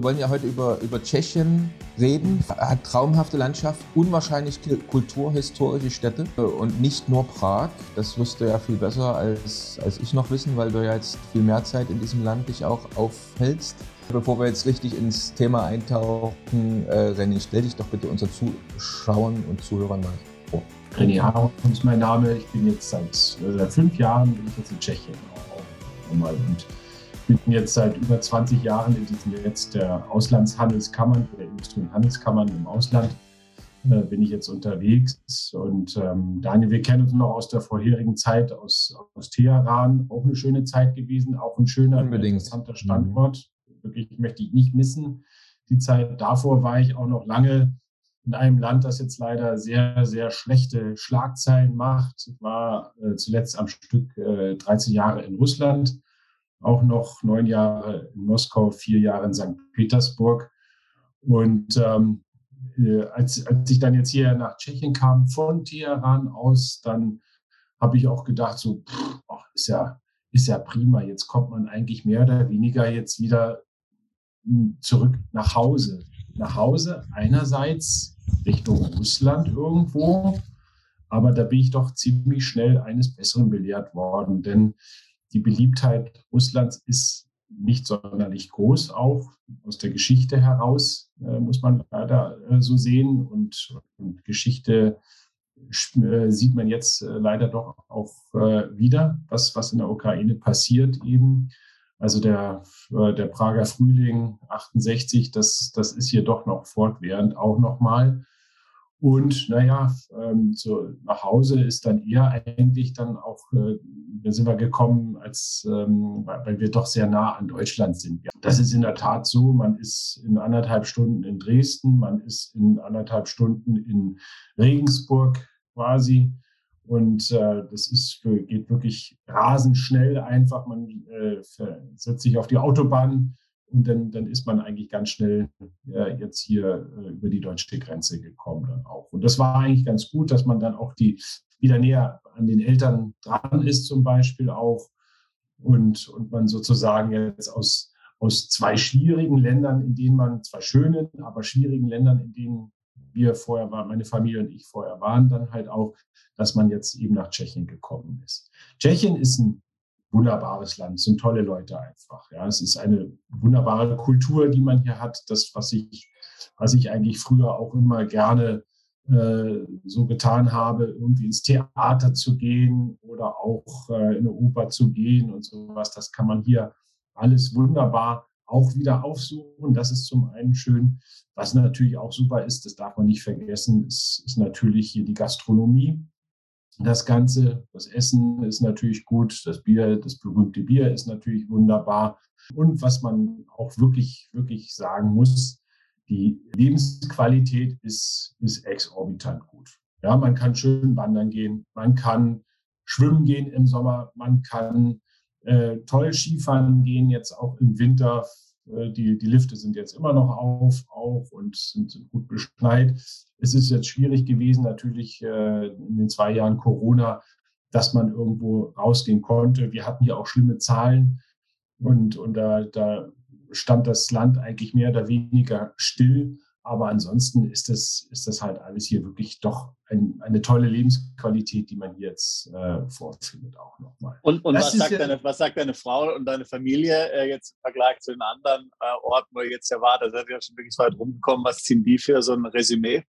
Wir wollen ja heute über, über Tschechien reden. Hat traumhafte Landschaft, unwahrscheinlich kulturhistorische Städte und nicht nur Prag. Das wirst du ja viel besser als, als ich noch wissen, weil du ja jetzt viel mehr Zeit in diesem Land dich auch aufhältst. Bevor wir jetzt richtig ins Thema eintauchen, äh, René, stell dich doch bitte unseren Zuschauern und Zuhörern mal vor. René Harum ist mein Name. Ich bin jetzt seit, äh, seit fünf Jahren bin ich jetzt in Tschechien. Auch, und bin jetzt seit über 20 Jahren in diesem Netz der Auslandshandelskammern, der Industrie- und Handelskammern im Ausland, äh, bin ich jetzt unterwegs. Und ähm, Daniel, wir kennen uns noch aus der vorherigen Zeit aus, aus Teheran. Auch eine schöne Zeit gewesen, auch ein schöner, interessanter Standort. Mhm. Wirklich möchte ich nicht missen. Die Zeit davor war ich auch noch lange in einem Land, das jetzt leider sehr, sehr schlechte Schlagzeilen macht. Ich war äh, zuletzt am Stück äh, 13 Jahre in Russland auch noch neun Jahre in Moskau, vier Jahre in St. Petersburg. Und ähm, äh, als, als ich dann jetzt hier nach Tschechien kam, von Teheran aus, dann habe ich auch gedacht, so, pff, ach, ist, ja, ist ja prima, jetzt kommt man eigentlich mehr oder weniger jetzt wieder hm, zurück nach Hause. Nach Hause einerseits Richtung Russland irgendwo, aber da bin ich doch ziemlich schnell eines Besseren belehrt worden, denn die Beliebtheit Russlands ist nicht sonderlich groß, auch aus der Geschichte heraus, äh, muss man leider äh, so sehen. Und, und Geschichte äh, sieht man jetzt äh, leider doch auch äh, wieder, was, was in der Ukraine passiert eben. Also der, äh, der Prager Frühling 68, das, das ist hier doch noch fortwährend auch nochmal. Und naja, ähm, so nach Hause ist dann eher eigentlich dann auch, äh, da sind wir gekommen, als ähm, weil wir doch sehr nah an Deutschland sind. Das ist in der Tat so. Man ist in anderthalb Stunden in Dresden, man ist in anderthalb Stunden in Regensburg quasi. Und äh, das ist geht wirklich rasend schnell einfach. Man äh, setzt sich auf die Autobahn und dann, dann ist man eigentlich ganz schnell äh, jetzt hier äh, über die deutsche Grenze gekommen dann auch. Und das war eigentlich ganz gut, dass man dann auch die wieder näher an den Eltern dran ist zum Beispiel auch. Und, und man sozusagen jetzt aus, aus zwei schwierigen Ländern, in denen man, zwei schönen, aber schwierigen Ländern, in denen wir vorher waren, meine Familie und ich vorher waren, dann halt auch, dass man jetzt eben nach Tschechien gekommen ist. Tschechien ist ein wunderbares Land, sind tolle Leute einfach. Ja, es ist eine wunderbare Kultur, die man hier hat. Das, was ich, was ich eigentlich früher auch immer gerne äh, so getan habe, irgendwie ins Theater zu gehen oder auch äh, in eine Oper zu gehen und sowas. Das kann man hier alles wunderbar auch wieder aufsuchen. Das ist zum einen schön. Was natürlich auch super ist, das darf man nicht vergessen, ist, ist natürlich hier die Gastronomie das Ganze. Das Essen ist natürlich gut, das Bier, das berühmte Bier ist natürlich wunderbar. Und was man auch wirklich, wirklich sagen muss, die Lebensqualität ist, ist exorbitant gut. Ja, man kann schön wandern gehen, man kann schwimmen gehen im Sommer, man kann äh, toll Skifahren gehen, jetzt auch im Winter die, die Lifte sind jetzt immer noch auf auch und sind, sind gut beschneit. Es ist jetzt schwierig gewesen, natürlich äh, in den zwei Jahren Corona, dass man irgendwo rausgehen konnte. Wir hatten hier auch schlimme Zahlen und, und da, da stand das Land eigentlich mehr oder weniger still. Aber ansonsten ist das, ist das halt alles hier wirklich doch ein, eine tolle Lebensqualität, die man hier jetzt äh, vorfindet, auch nochmal. Und, und was, sagt ja deine, was sagt deine Frau und deine Familie äh, jetzt im Vergleich zu den anderen äh, Orten, wo ihr jetzt ja war? Da seid ihr ja schon wirklich weit rumgekommen. Was ziehen die für so ein Resümee?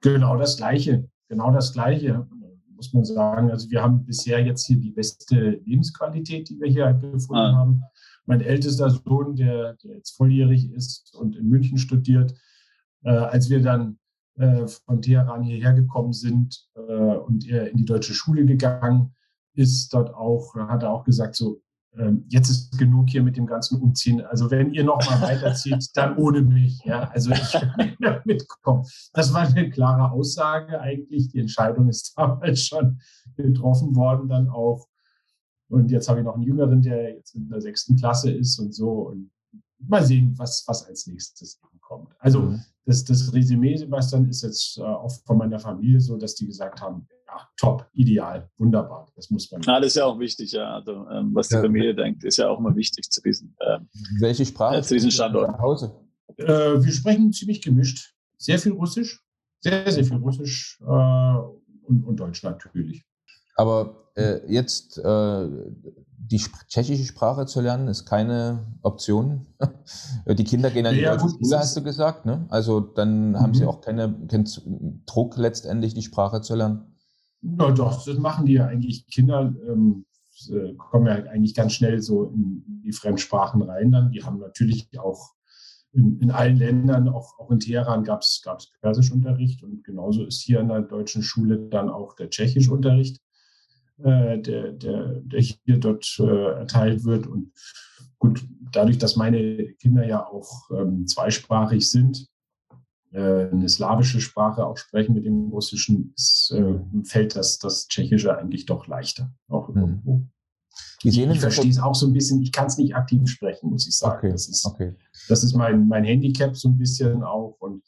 Genau das Gleiche. Genau das Gleiche, muss man sagen. Also wir haben bisher jetzt hier die beste Lebensqualität, die wir hier gefunden ah. haben. Mein ältester Sohn, der, der jetzt volljährig ist und in München studiert, als wir dann äh, von Teheran hierher gekommen sind äh, und er in die deutsche Schule gegangen ist, dort auch, hat er auch gesagt, so, ähm, jetzt ist genug hier mit dem ganzen Umziehen. Also wenn ihr noch mal weiterzieht, dann ohne mich. Ja, also ich will mitkommen. Das war eine klare Aussage eigentlich. Die Entscheidung ist damals schon getroffen worden dann auch. Und jetzt habe ich noch einen Jüngeren, der jetzt in der sechsten Klasse ist und so. Und mal sehen, was, was als nächstes kommt. Also mhm. das, das Resümee, Sebastian, ist jetzt äh, auch von meiner Familie so, dass die gesagt haben, ja, top, ideal, wunderbar. Das muss man. Ja, das ist ja auch wichtig, ja. Also ähm, was die ja. Familie denkt, ist ja auch immer wichtig zu diesen, ähm, Welche Sprache? Äh, zu diesen Standorten. Hause? Äh, wir sprechen ziemlich gemischt. Sehr viel Russisch, sehr, sehr viel Russisch äh, und, und Deutsch natürlich. Aber äh, jetzt äh, die tschechische Sprache zu lernen, ist keine Option. die Kinder gehen an die ja, deutsche Schule, hast du gesagt. Ne? Also dann mhm. haben sie auch keine, keinen Druck letztendlich, die Sprache zu lernen. Ja, doch, das machen die ja eigentlich. Kinder ähm, äh, kommen ja eigentlich ganz schnell so in die Fremdsprachen rein. Dann, die haben natürlich auch in, in allen Ländern, auch, auch in Teheran gab es Persischunterricht und genauso ist hier in der deutschen Schule dann auch der Tschechischunterricht. Äh, der, der, der hier dort äh, erteilt wird. Und gut, dadurch, dass meine Kinder ja auch ähm, zweisprachig sind, äh, eine slawische Sprache auch sprechen mit dem Russischen, ist, äh, fällt das, das Tschechische eigentlich doch leichter. Auch mhm. irgendwo. Ich, ich verstehe es auch so ein bisschen, ich kann es nicht aktiv sprechen, muss ich sagen. Okay, das ist, okay. das ist mein, mein Handicap so ein bisschen auch. Und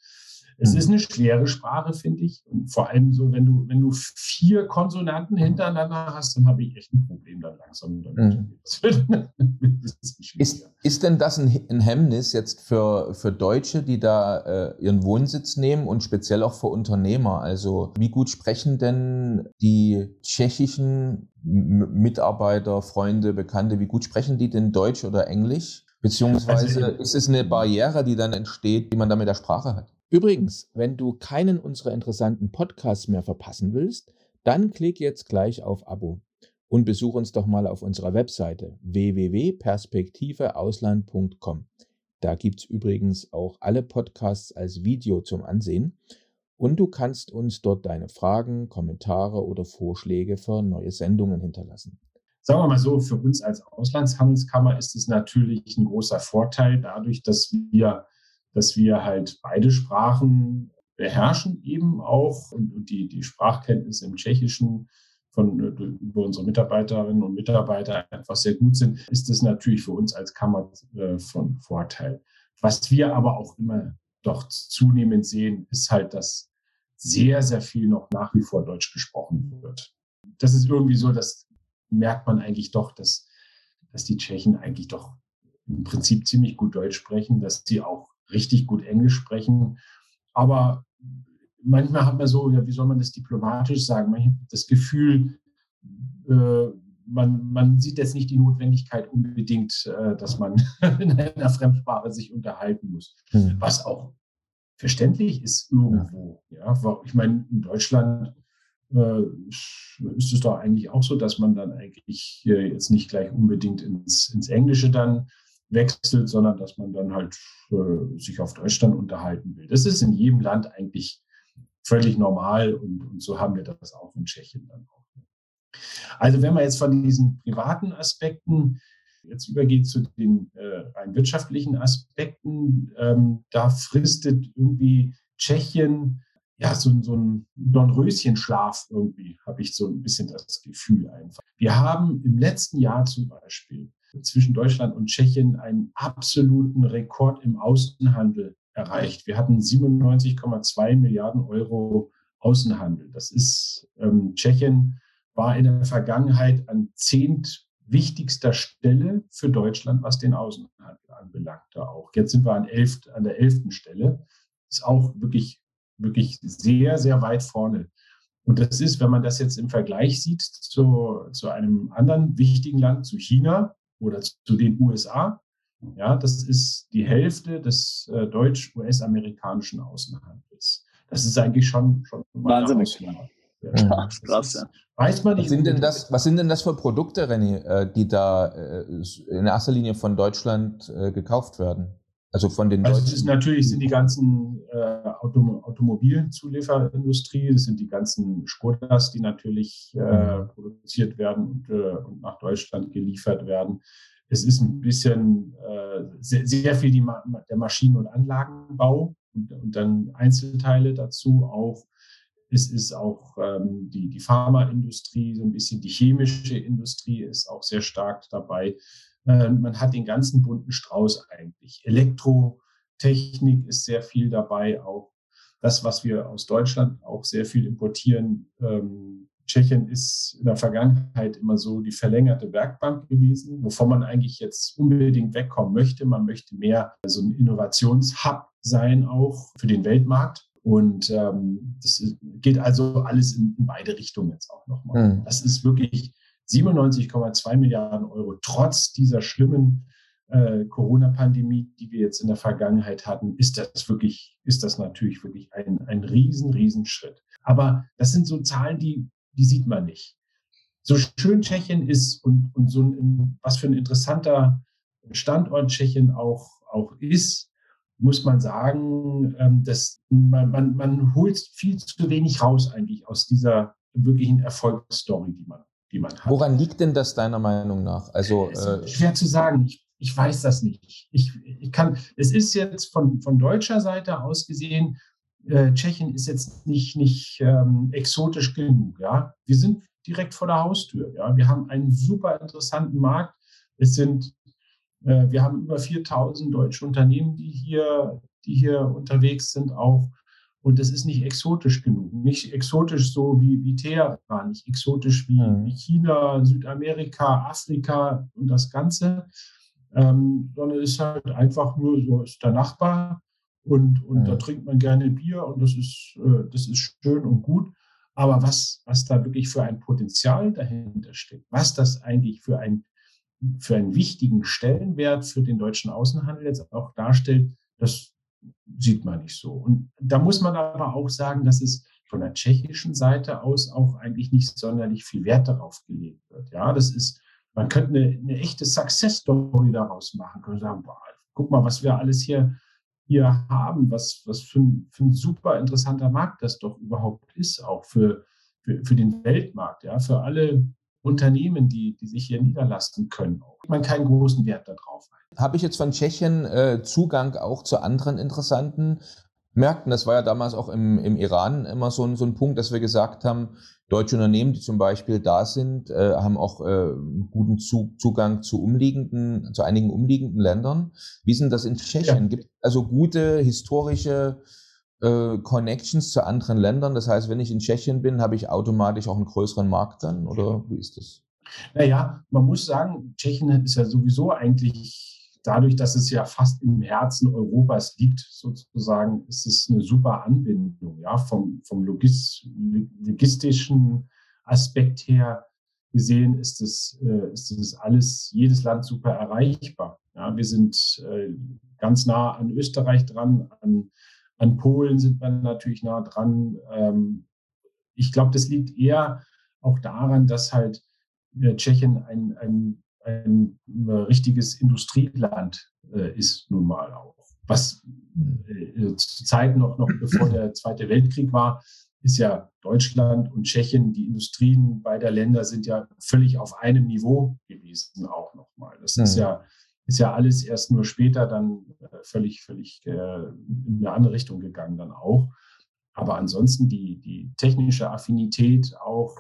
es mhm. ist eine schwere Sprache, finde ich. Und vor allem so, wenn du, wenn du vier Konsonanten hintereinander hast, dann habe ich echt ein Problem dann langsam damit. Mhm. ist, ist denn das ein, ein, Hemmnis jetzt für, für Deutsche, die da äh, ihren Wohnsitz nehmen und speziell auch für Unternehmer? Also wie gut sprechen denn die tschechischen Mitarbeiter, Freunde, Bekannte, wie gut sprechen die denn Deutsch oder Englisch? Beziehungsweise also, ist es eine Barriere, die dann entsteht, die man da mit der Sprache hat? Übrigens, wenn du keinen unserer interessanten Podcasts mehr verpassen willst, dann klick jetzt gleich auf Abo und besuch uns doch mal auf unserer Webseite www.perspektiveausland.com. Da gibt es übrigens auch alle Podcasts als Video zum Ansehen und du kannst uns dort deine Fragen, Kommentare oder Vorschläge für neue Sendungen hinterlassen. Sagen wir mal so, für uns als Auslandshandelskammer ist es natürlich ein großer Vorteil dadurch, dass wir dass wir halt beide Sprachen beherrschen eben auch und, die, die Sprachkenntnisse im Tschechischen von über unsere Mitarbeiterinnen und Mitarbeiter einfach sehr gut sind, ist das natürlich für uns als Kammer äh, von Vorteil. Was wir aber auch immer doch zunehmend sehen, ist halt, dass sehr, sehr viel noch nach wie vor Deutsch gesprochen wird. Das ist irgendwie so, das merkt man eigentlich doch, dass, dass die Tschechen eigentlich doch im Prinzip ziemlich gut Deutsch sprechen, dass sie auch richtig gut Englisch sprechen. Aber manchmal hat man so, ja, wie soll man das diplomatisch sagen? Manchmal das Gefühl, äh, man, man sieht jetzt nicht die Notwendigkeit unbedingt, äh, dass man in einer Fremdsprache sich unterhalten muss. Mhm. Was auch verständlich ist irgendwo. Ja, ich meine, in Deutschland äh, ist es doch eigentlich auch so, dass man dann eigentlich äh, jetzt nicht gleich unbedingt ins, ins Englische dann wechselt, sondern dass man dann halt äh, sich auf Deutschland unterhalten will. Das ist in jedem Land eigentlich völlig normal und, und so haben wir das auch in Tschechien dann auch. Also wenn man jetzt von diesen privaten Aspekten jetzt übergeht zu den äh, rein wirtschaftlichen Aspekten, ähm, da fristet irgendwie Tschechien ja so, so ein Dornröschenschlaf irgendwie, habe ich so ein bisschen das Gefühl einfach. Wir haben im letzten Jahr zum Beispiel zwischen Deutschland und Tschechien einen absoluten Rekord im Außenhandel erreicht. Wir hatten 97,2 Milliarden Euro Außenhandel. Das ist, ähm, Tschechien war in der Vergangenheit an zehnt wichtigster Stelle für Deutschland, was den Außenhandel anbelangt. Auch jetzt sind wir an, elf, an der elften Stelle. Ist auch wirklich, wirklich sehr, sehr weit vorne. Und das ist, wenn man das jetzt im Vergleich sieht zu, zu einem anderen wichtigen Land, zu China, oder zu den USA. Ja, das ist die Hälfte des äh, deutsch-US-amerikanischen Außenhandels. Das ist eigentlich schon, schon wahnsinnig. Ja, krass, ja. Weiß man nicht. Was sind, denn das, was sind denn das für Produkte, René, äh, die da äh, in erster Linie von Deutschland äh, gekauft werden? Also von den also Deutschen. natürlich sind die ganzen äh, Autom Automobilzulieferindustrie, das sind die ganzen Skodas, die natürlich äh, mhm. produziert werden und, äh, und, nach Deutschland geliefert werden. Es ist ein bisschen äh, sehr, sehr, viel die, der Maschinen- und Anlagenbau und, und, dann Einzelteile dazu auch. Es ist auch ähm, die, die Pharmaindustrie, so ein bisschen die chemische Industrie ist auch sehr stark dabei. Äh, man hat den ganzen bunten Strauß eigentlich. Elektrotechnik ist sehr viel dabei, auch das, was wir aus Deutschland auch sehr viel importieren. Ähm, Tschechien ist in der Vergangenheit immer so die verlängerte Werkbank gewesen, wovon man eigentlich jetzt unbedingt wegkommen möchte. Man möchte mehr so ein Innovationshub sein, auch für den Weltmarkt. Und ähm, das geht also alles in, in beide Richtungen jetzt auch nochmal. Mhm. Das ist wirklich 97,2 Milliarden Euro, trotz dieser schlimmen äh, Corona-Pandemie, die wir jetzt in der Vergangenheit hatten, ist das wirklich, ist das natürlich wirklich ein, ein riesen, riesen. Aber das sind so Zahlen, die, die sieht man nicht. So schön Tschechien ist und, und so ein, was für ein interessanter Standort Tschechien auch, auch ist, muss man sagen, ähm, dass man, man, man holt viel zu wenig raus eigentlich aus dieser wirklichen Erfolgsstory, die man, die man hat. Woran liegt denn das deiner Meinung nach? Also äh, schwer zu sagen. Ich, ich weiß das nicht. Ich, ich kann, es ist jetzt von, von deutscher Seite aus gesehen, äh, Tschechien ist jetzt nicht, nicht ähm, exotisch genug. Ja? Wir sind direkt vor der Haustür. Ja? Wir haben einen super interessanten Markt. Es sind äh, wir haben über 4000 deutsche Unternehmen, die hier, die hier unterwegs sind auch. Und das ist nicht exotisch genug. Nicht exotisch so wie, wie Teheran, nicht exotisch wie, mhm. wie China, Südamerika, Afrika und das Ganze, ähm, sondern es ist halt einfach nur so, ist der Nachbar und, und mhm. da trinkt man gerne Bier und das ist, äh, das ist schön und gut. Aber was, was da wirklich für ein Potenzial dahinter steckt, was das eigentlich für ein für einen wichtigen Stellenwert für den deutschen Außenhandel jetzt auch darstellt, das sieht man nicht so. Und da muss man aber auch sagen, dass es von der tschechischen Seite aus auch eigentlich nicht sonderlich viel Wert darauf gelegt wird. Ja, das ist, man könnte eine, eine echte Success Story daraus machen, können sagen, boah, guck mal, was wir alles hier, hier haben, was, was für ein, für ein super interessanter Markt das doch überhaupt ist, auch für, für, für den Weltmarkt, ja, für alle Unternehmen, die, die sich hier niederlassen können. Man keinen großen Wert darauf. Habe ich jetzt von Tschechien äh, Zugang auch zu anderen interessanten Märkten? Das war ja damals auch im, im Iran immer so ein, so ein Punkt, dass wir gesagt haben, deutsche Unternehmen, die zum Beispiel da sind, äh, haben auch äh, guten Zug, Zugang zu umliegenden, zu einigen umliegenden Ländern. Wie sind das in Tschechien? Ja. Gibt also gute historische äh, Connections zu anderen Ländern? Das heißt, wenn ich in Tschechien bin, habe ich automatisch auch einen größeren Markt dann? Oder wie ist das? Naja, man muss sagen, Tschechien ist ja sowieso eigentlich dadurch, dass es ja fast im Herzen Europas liegt, sozusagen, ist es eine super Anbindung, ja, vom, vom Logis, logistischen Aspekt her gesehen ist es, äh, ist es alles, jedes Land super erreichbar. Ja, wir sind äh, ganz nah an Österreich dran, an an Polen sind wir natürlich nah dran. Ähm, ich glaube, das liegt eher auch daran, dass halt äh, Tschechien ein, ein, ein, ein richtiges Industrieland äh, ist, nun mal auch. Was äh, zur Zeit noch, noch bevor der Zweite Weltkrieg war, ist ja Deutschland und Tschechien, die Industrien beider Länder sind ja völlig auf einem Niveau gewesen, auch nochmal. Das mhm. ist ja ist ja alles erst nur später dann äh, völlig, völlig äh, in eine andere Richtung gegangen dann auch. Aber ansonsten die, die technische Affinität auch,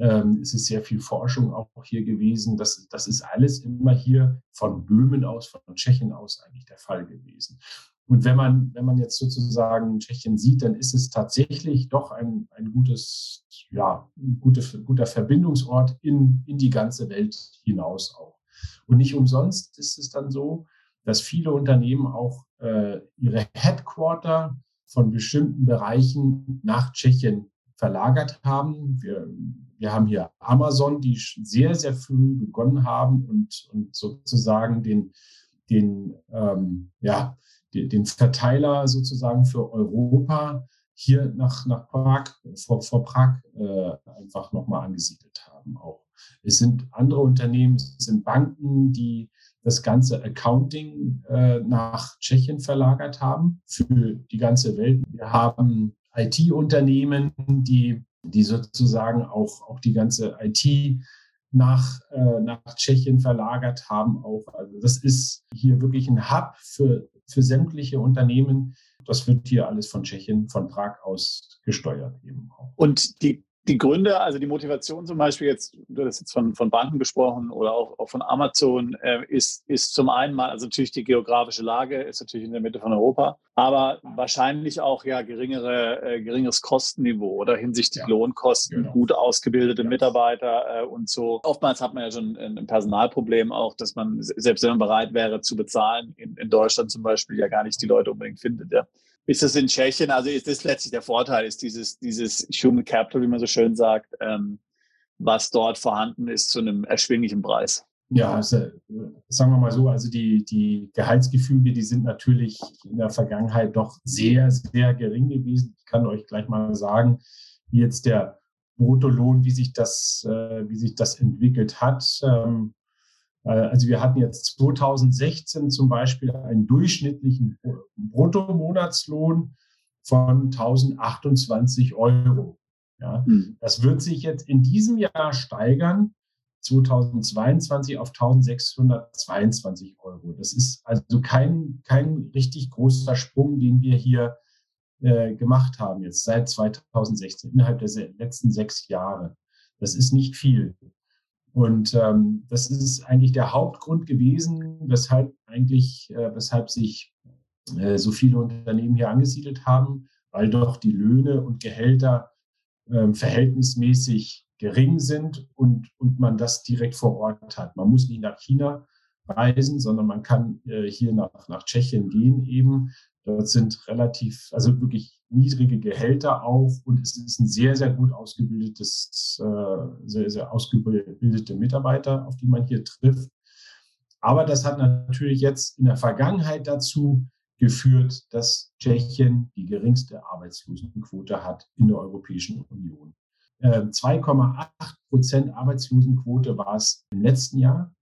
ähm, es ist sehr viel Forschung auch hier gewesen. Das, das ist alles immer hier von Böhmen aus, von Tschechien aus eigentlich der Fall gewesen. Und wenn man, wenn man jetzt sozusagen Tschechien sieht, dann ist es tatsächlich doch ein, ein gutes, ja, gute, guter Verbindungsort in, in die ganze Welt hinaus auch. Und nicht umsonst ist es dann so, dass viele Unternehmen auch äh, ihre Headquarter von bestimmten Bereichen nach Tschechien verlagert haben. Wir, wir haben hier Amazon, die sehr, sehr früh begonnen haben und, und sozusagen den, den, ähm, ja, den, den Verteiler sozusagen für Europa hier nach, nach Prag, vor, vor Prag äh, einfach nochmal angesiedelt haben auch. Es sind andere Unternehmen, es sind Banken, die das ganze Accounting äh, nach Tschechien verlagert haben für die ganze Welt. Wir haben IT-Unternehmen, die, die sozusagen auch, auch die ganze IT nach, äh, nach Tschechien verlagert haben. Auch. Also das ist hier wirklich ein Hub für, für sämtliche Unternehmen, Das wird hier alles von Tschechien, von Prag aus gesteuert eben auch. Und die die Gründe, also die Motivation zum Beispiel jetzt, du hast jetzt von, von Banken gesprochen oder auch, auch von Amazon, äh, ist, ist zum einen mal, also natürlich die geografische Lage ist natürlich in der Mitte von Europa, aber wahrscheinlich auch ja geringere, äh, geringeres Kostenniveau oder hinsichtlich ja. Lohnkosten, genau. gut ausgebildete ja. Mitarbeiter äh, und so. Oftmals hat man ja schon ein, ein, Personalproblem auch, dass man, selbst wenn man bereit wäre zu bezahlen, in, in Deutschland zum Beispiel ja gar nicht die Leute unbedingt findet, ja ist das in Tschechien, also ist das letztlich der Vorteil, ist dieses, dieses Human Capital, wie man so schön sagt, ähm, was dort vorhanden ist zu einem erschwinglichen Preis. Ja, also, sagen wir mal so, also die, die Gehaltsgefüge, die sind natürlich in der Vergangenheit doch sehr, sehr gering gewesen. Ich kann euch gleich mal sagen, wie jetzt der Bruttolohn, wie sich das, äh, wie sich das entwickelt hat. Ähm, äh, also wir hatten jetzt 2016 zum Beispiel einen durchschnittlichen Bruttomonatslohn von 1028 Euro. Ja, mhm. Das wird sich jetzt in diesem Jahr steigern, 2022 auf 1622 Euro. Das ist also kein, kein richtig großer Sprung, den wir hier äh, gemacht haben, jetzt seit 2016, innerhalb der letzten sechs Jahre. Das ist nicht viel. Und ähm, das ist eigentlich der Hauptgrund gewesen, weshalb eigentlich, äh, weshalb sich äh, so viele Unternehmen hier angesiedelt haben, weil doch die Löhne und Gehälter äh, verhältnismäßig gering sind und, und man das direkt vor Ort hat. Man muss nicht nach China reisen, sondern man kann äh, hier nach, nach Tschechien gehen eben. Dort sind relativ, also wirklich niedrige Gehälter auch und es ist ein sehr, sehr gut ausgebildetes, äh, sehr, sehr ausgebildete Mitarbeiter, auf die man hier trifft. Aber das hat natürlich jetzt in der Vergangenheit dazu geführt, dass Tschechien die geringste Arbeitslosenquote hat in der Europäischen Union. 2,8 ähm, Prozent Arbeitslosenquote war es im letzten Jahr,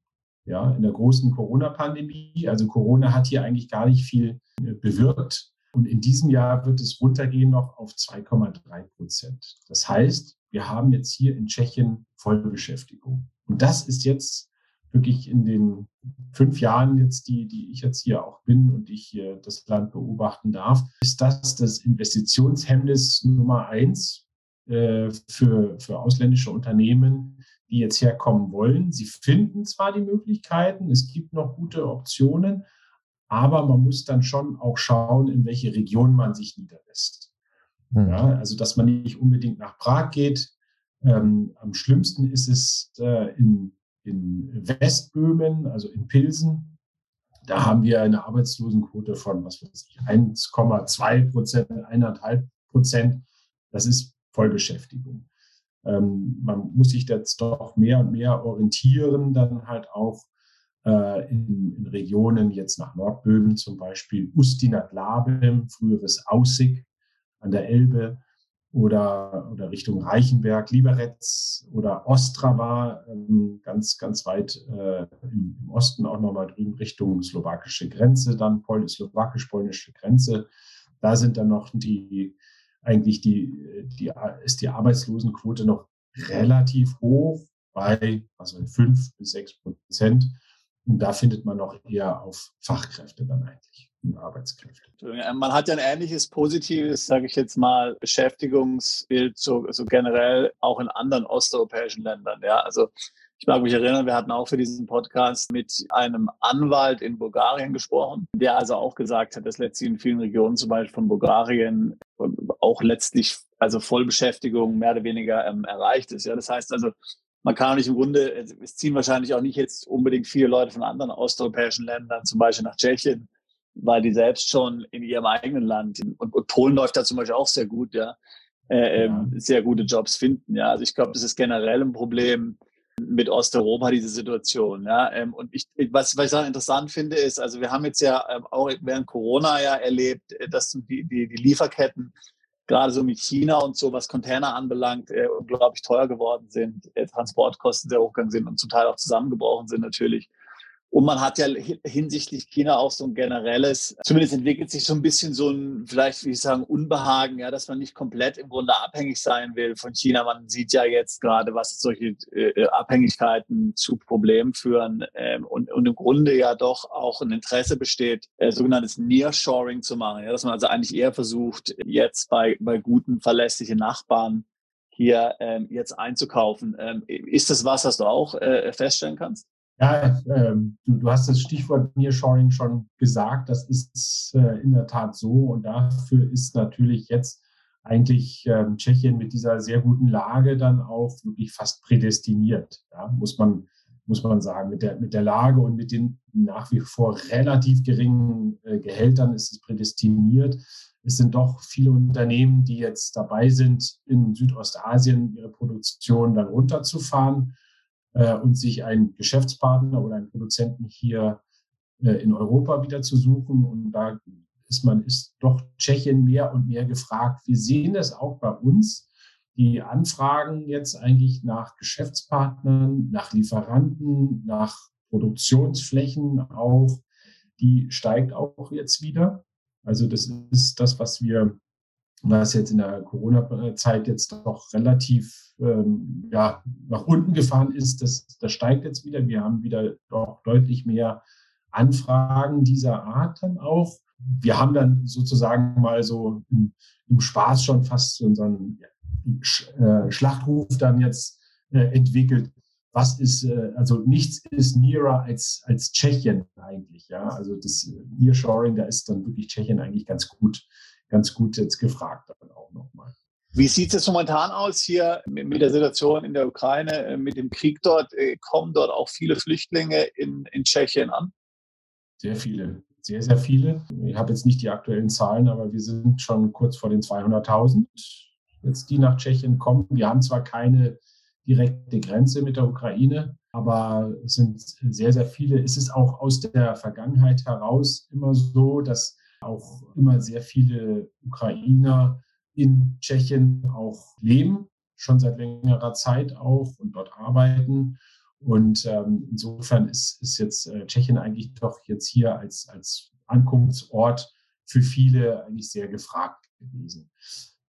ja, in der großen Corona-Pandemie. Also Corona hat hier eigentlich gar nicht viel bewirkt. Und in diesem Jahr wird es runtergehen noch auf 2,3 Prozent. Das heißt, wir haben jetzt hier in Tschechien Vollbeschäftigung. Und das ist jetzt wirklich in den fünf Jahren jetzt, die, die ich jetzt hier auch bin und ich hier das Land beobachten darf, ist das das Investitionshemmnis Nummer eins äh, für, für ausländische Unternehmen, die jetzt herkommen wollen. Sie finden zwar die Möglichkeiten, es gibt noch gute Optionen, aber man muss dann schon auch schauen, in welche Region man sich niederlässt. Mhm. Ja, also, dass man nicht unbedingt nach Prag geht. Ähm, am schlimmsten ist es äh, in, in Westböhmen, also in Pilsen. Da haben wir eine Arbeitslosenquote von, was weiß ich, 1,2 Prozent, 1,5 Prozent. Das ist Vollbeschäftigung. Ähm, man muss sich jetzt doch mehr und mehr orientieren, dann halt auch äh, in, in, Regionen, jetzt nach Nordböhmen zum Beispiel, Ustinat Labem, früheres Aussig an der Elbe oder, oder Richtung Reichenberg, Liberec oder Ostrava, ähm, ganz, ganz weit äh, im, im, Osten auch nochmal drüben Richtung slowakische Grenze, dann slowakisch-polnische Grenze. Da sind dann noch die, eigentlich die, die, ist die Arbeitslosenquote noch relativ hoch bei also fünf bis sechs Prozent. Und da findet man noch eher auf Fachkräfte dann eigentlich und Arbeitskräfte. Man hat ja ein ähnliches positives, sage ich jetzt mal, Beschäftigungsbild so, so generell auch in anderen osteuropäischen Ländern. Ja, also ich mag mich erinnern, wir hatten auch für diesen Podcast mit einem Anwalt in Bulgarien gesprochen, der also auch gesagt hat, dass letztlich in vielen Regionen, zum Beispiel von Bulgarien, auch letztlich also Vollbeschäftigung mehr oder weniger ähm, erreicht ist. Ja, das heißt also, man kann auch nicht im Grunde, es ziehen wahrscheinlich auch nicht jetzt unbedingt viele Leute von anderen osteuropäischen Ländern, zum Beispiel nach Tschechien, weil die selbst schon in ihrem eigenen Land, und, und Polen läuft da zum Beispiel auch sehr gut, ja, äh, ähm, ja. sehr gute Jobs finden. Ja, also ich glaube, das ist generell ein Problem mit Osteuropa, diese Situation. Ja, ähm, und ich, was, was ich auch interessant finde, ist, also wir haben jetzt ja ähm, auch während Corona ja erlebt, äh, dass die, die, die Lieferketten gerade so mit China und so, was Container anbelangt, äh, unglaublich teuer geworden sind, äh, Transportkosten sehr hochgegangen sind und zum Teil auch zusammengebrochen sind natürlich. Und man hat ja hinsichtlich China auch so ein generelles, zumindest entwickelt sich so ein bisschen so ein, vielleicht wie ich sagen, Unbehagen, ja, dass man nicht komplett im Grunde abhängig sein will von China. Man sieht ja jetzt gerade, was solche äh, Abhängigkeiten zu Problemen führen ähm, und, und im Grunde ja doch auch ein Interesse besteht, äh, sogenanntes Nearshoring zu machen. Ja, dass man also eigentlich eher versucht, jetzt bei, bei guten, verlässlichen Nachbarn hier ähm, jetzt einzukaufen. Ähm, ist das was, was du auch äh, feststellen kannst? Ja, ähm, du, du, hast das Stichwort Nearshoring schon gesagt. Das ist äh, in der Tat so. Und dafür ist natürlich jetzt eigentlich ähm, Tschechien mit dieser sehr guten Lage dann auch wirklich fast prädestiniert. Ja, muss man, muss man sagen. Mit der, mit der Lage und mit den nach wie vor relativ geringen äh, Gehältern ist es prädestiniert. Es sind doch viele Unternehmen, die jetzt dabei sind, in Südostasien ihre Produktion dann runterzufahren äh, und sich einen Geschäftspartner oder einen Produzenten hier äh, in Europa wieder zu suchen. Und da ist man, ist doch Tschechien mehr und mehr gefragt. Wir sehen das auch bei uns. Die Anfragen jetzt eigentlich nach Geschäftspartnern, nach Lieferanten, nach Produktionsflächen auch, die steigt auch jetzt wieder. Also das ist das, was wir was jetzt in der Corona-Zeit jetzt doch relativ ähm, ja, nach unten gefahren ist, das, das steigt jetzt wieder. Wir haben wieder doch deutlich mehr Anfragen dieser Art dann auch. Wir haben dann sozusagen mal so im, im Spaß schon fast unseren äh, Schlachtruf dann jetzt äh, entwickelt. Was ist, äh, also nichts ist nearer als, als Tschechien eigentlich, ja. Also das Nearshoring, da ist dann wirklich Tschechien eigentlich ganz gut ganz gut jetzt gefragt dann auch nochmal. Wie sieht es momentan aus hier mit der Situation in der Ukraine, äh, mit dem Krieg dort? Äh, kommen dort auch viele Flüchtlinge in, in Tschechien an? Sehr viele, sehr, sehr viele. Ich habe jetzt nicht die aktuellen Zahlen, aber wir sind schon kurz vor den 200.000 jetzt, die nach Tschechien kommen. Wir haben zwar keine direkte Grenze mit der Ukraine, aber es sind sehr, sehr viele. Es ist auch aus der Vergangenheit heraus immer so, dass auch immer sehr viele Ukrainer in Tschechien auch leben, schon seit längerer Zeit auch und dort arbeiten. Und ähm, insofern ist, ist jetzt äh, Tschechien eigentlich doch jetzt hier als, als Ankunftsort für viele eigentlich sehr gefragt gewesen.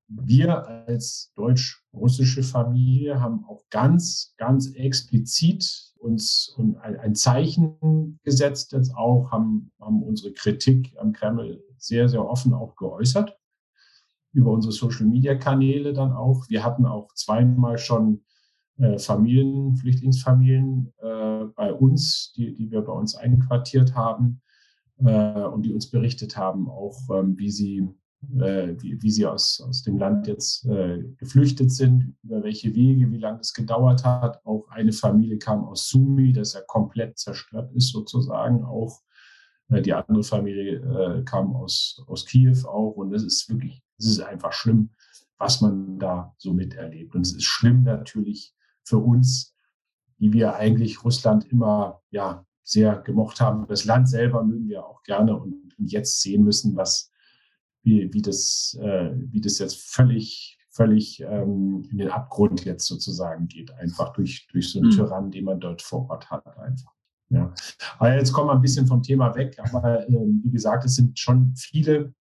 Wir als deutsch-russische Familie haben auch ganz, ganz explizit uns ein Zeichen gesetzt jetzt auch, haben, haben unsere Kritik am Kreml sehr, sehr offen auch geäußert über unsere Social-Media-Kanäle dann auch. Wir hatten auch zweimal schon äh, Familien, Flüchtlingsfamilien äh, bei uns, die, die wir bei uns einquartiert haben äh, und die uns berichtet haben, auch ähm, wie sie äh, wie, wie sie aus, aus dem Land jetzt äh, geflüchtet sind, über welche Wege, wie lange es gedauert hat. Auch eine Familie kam aus Sumi, das ja komplett zerstört ist sozusagen. Auch äh, die andere Familie äh, kam aus, aus Kiew auch. Und es ist wirklich, es ist einfach schlimm, was man da so miterlebt. Und es ist schlimm natürlich für uns, die wir eigentlich Russland immer ja sehr gemocht haben. Das Land selber mögen wir auch gerne und, und jetzt sehen müssen, was wie, wie, das, äh, wie das jetzt völlig, völlig ähm, in den Abgrund jetzt sozusagen geht, einfach durch, durch so einen mhm. Tyrann, den man dort vor Ort hat, einfach. Ja. Aber jetzt kommen wir ein bisschen vom Thema weg, aber äh, wie gesagt, es sind schon viele,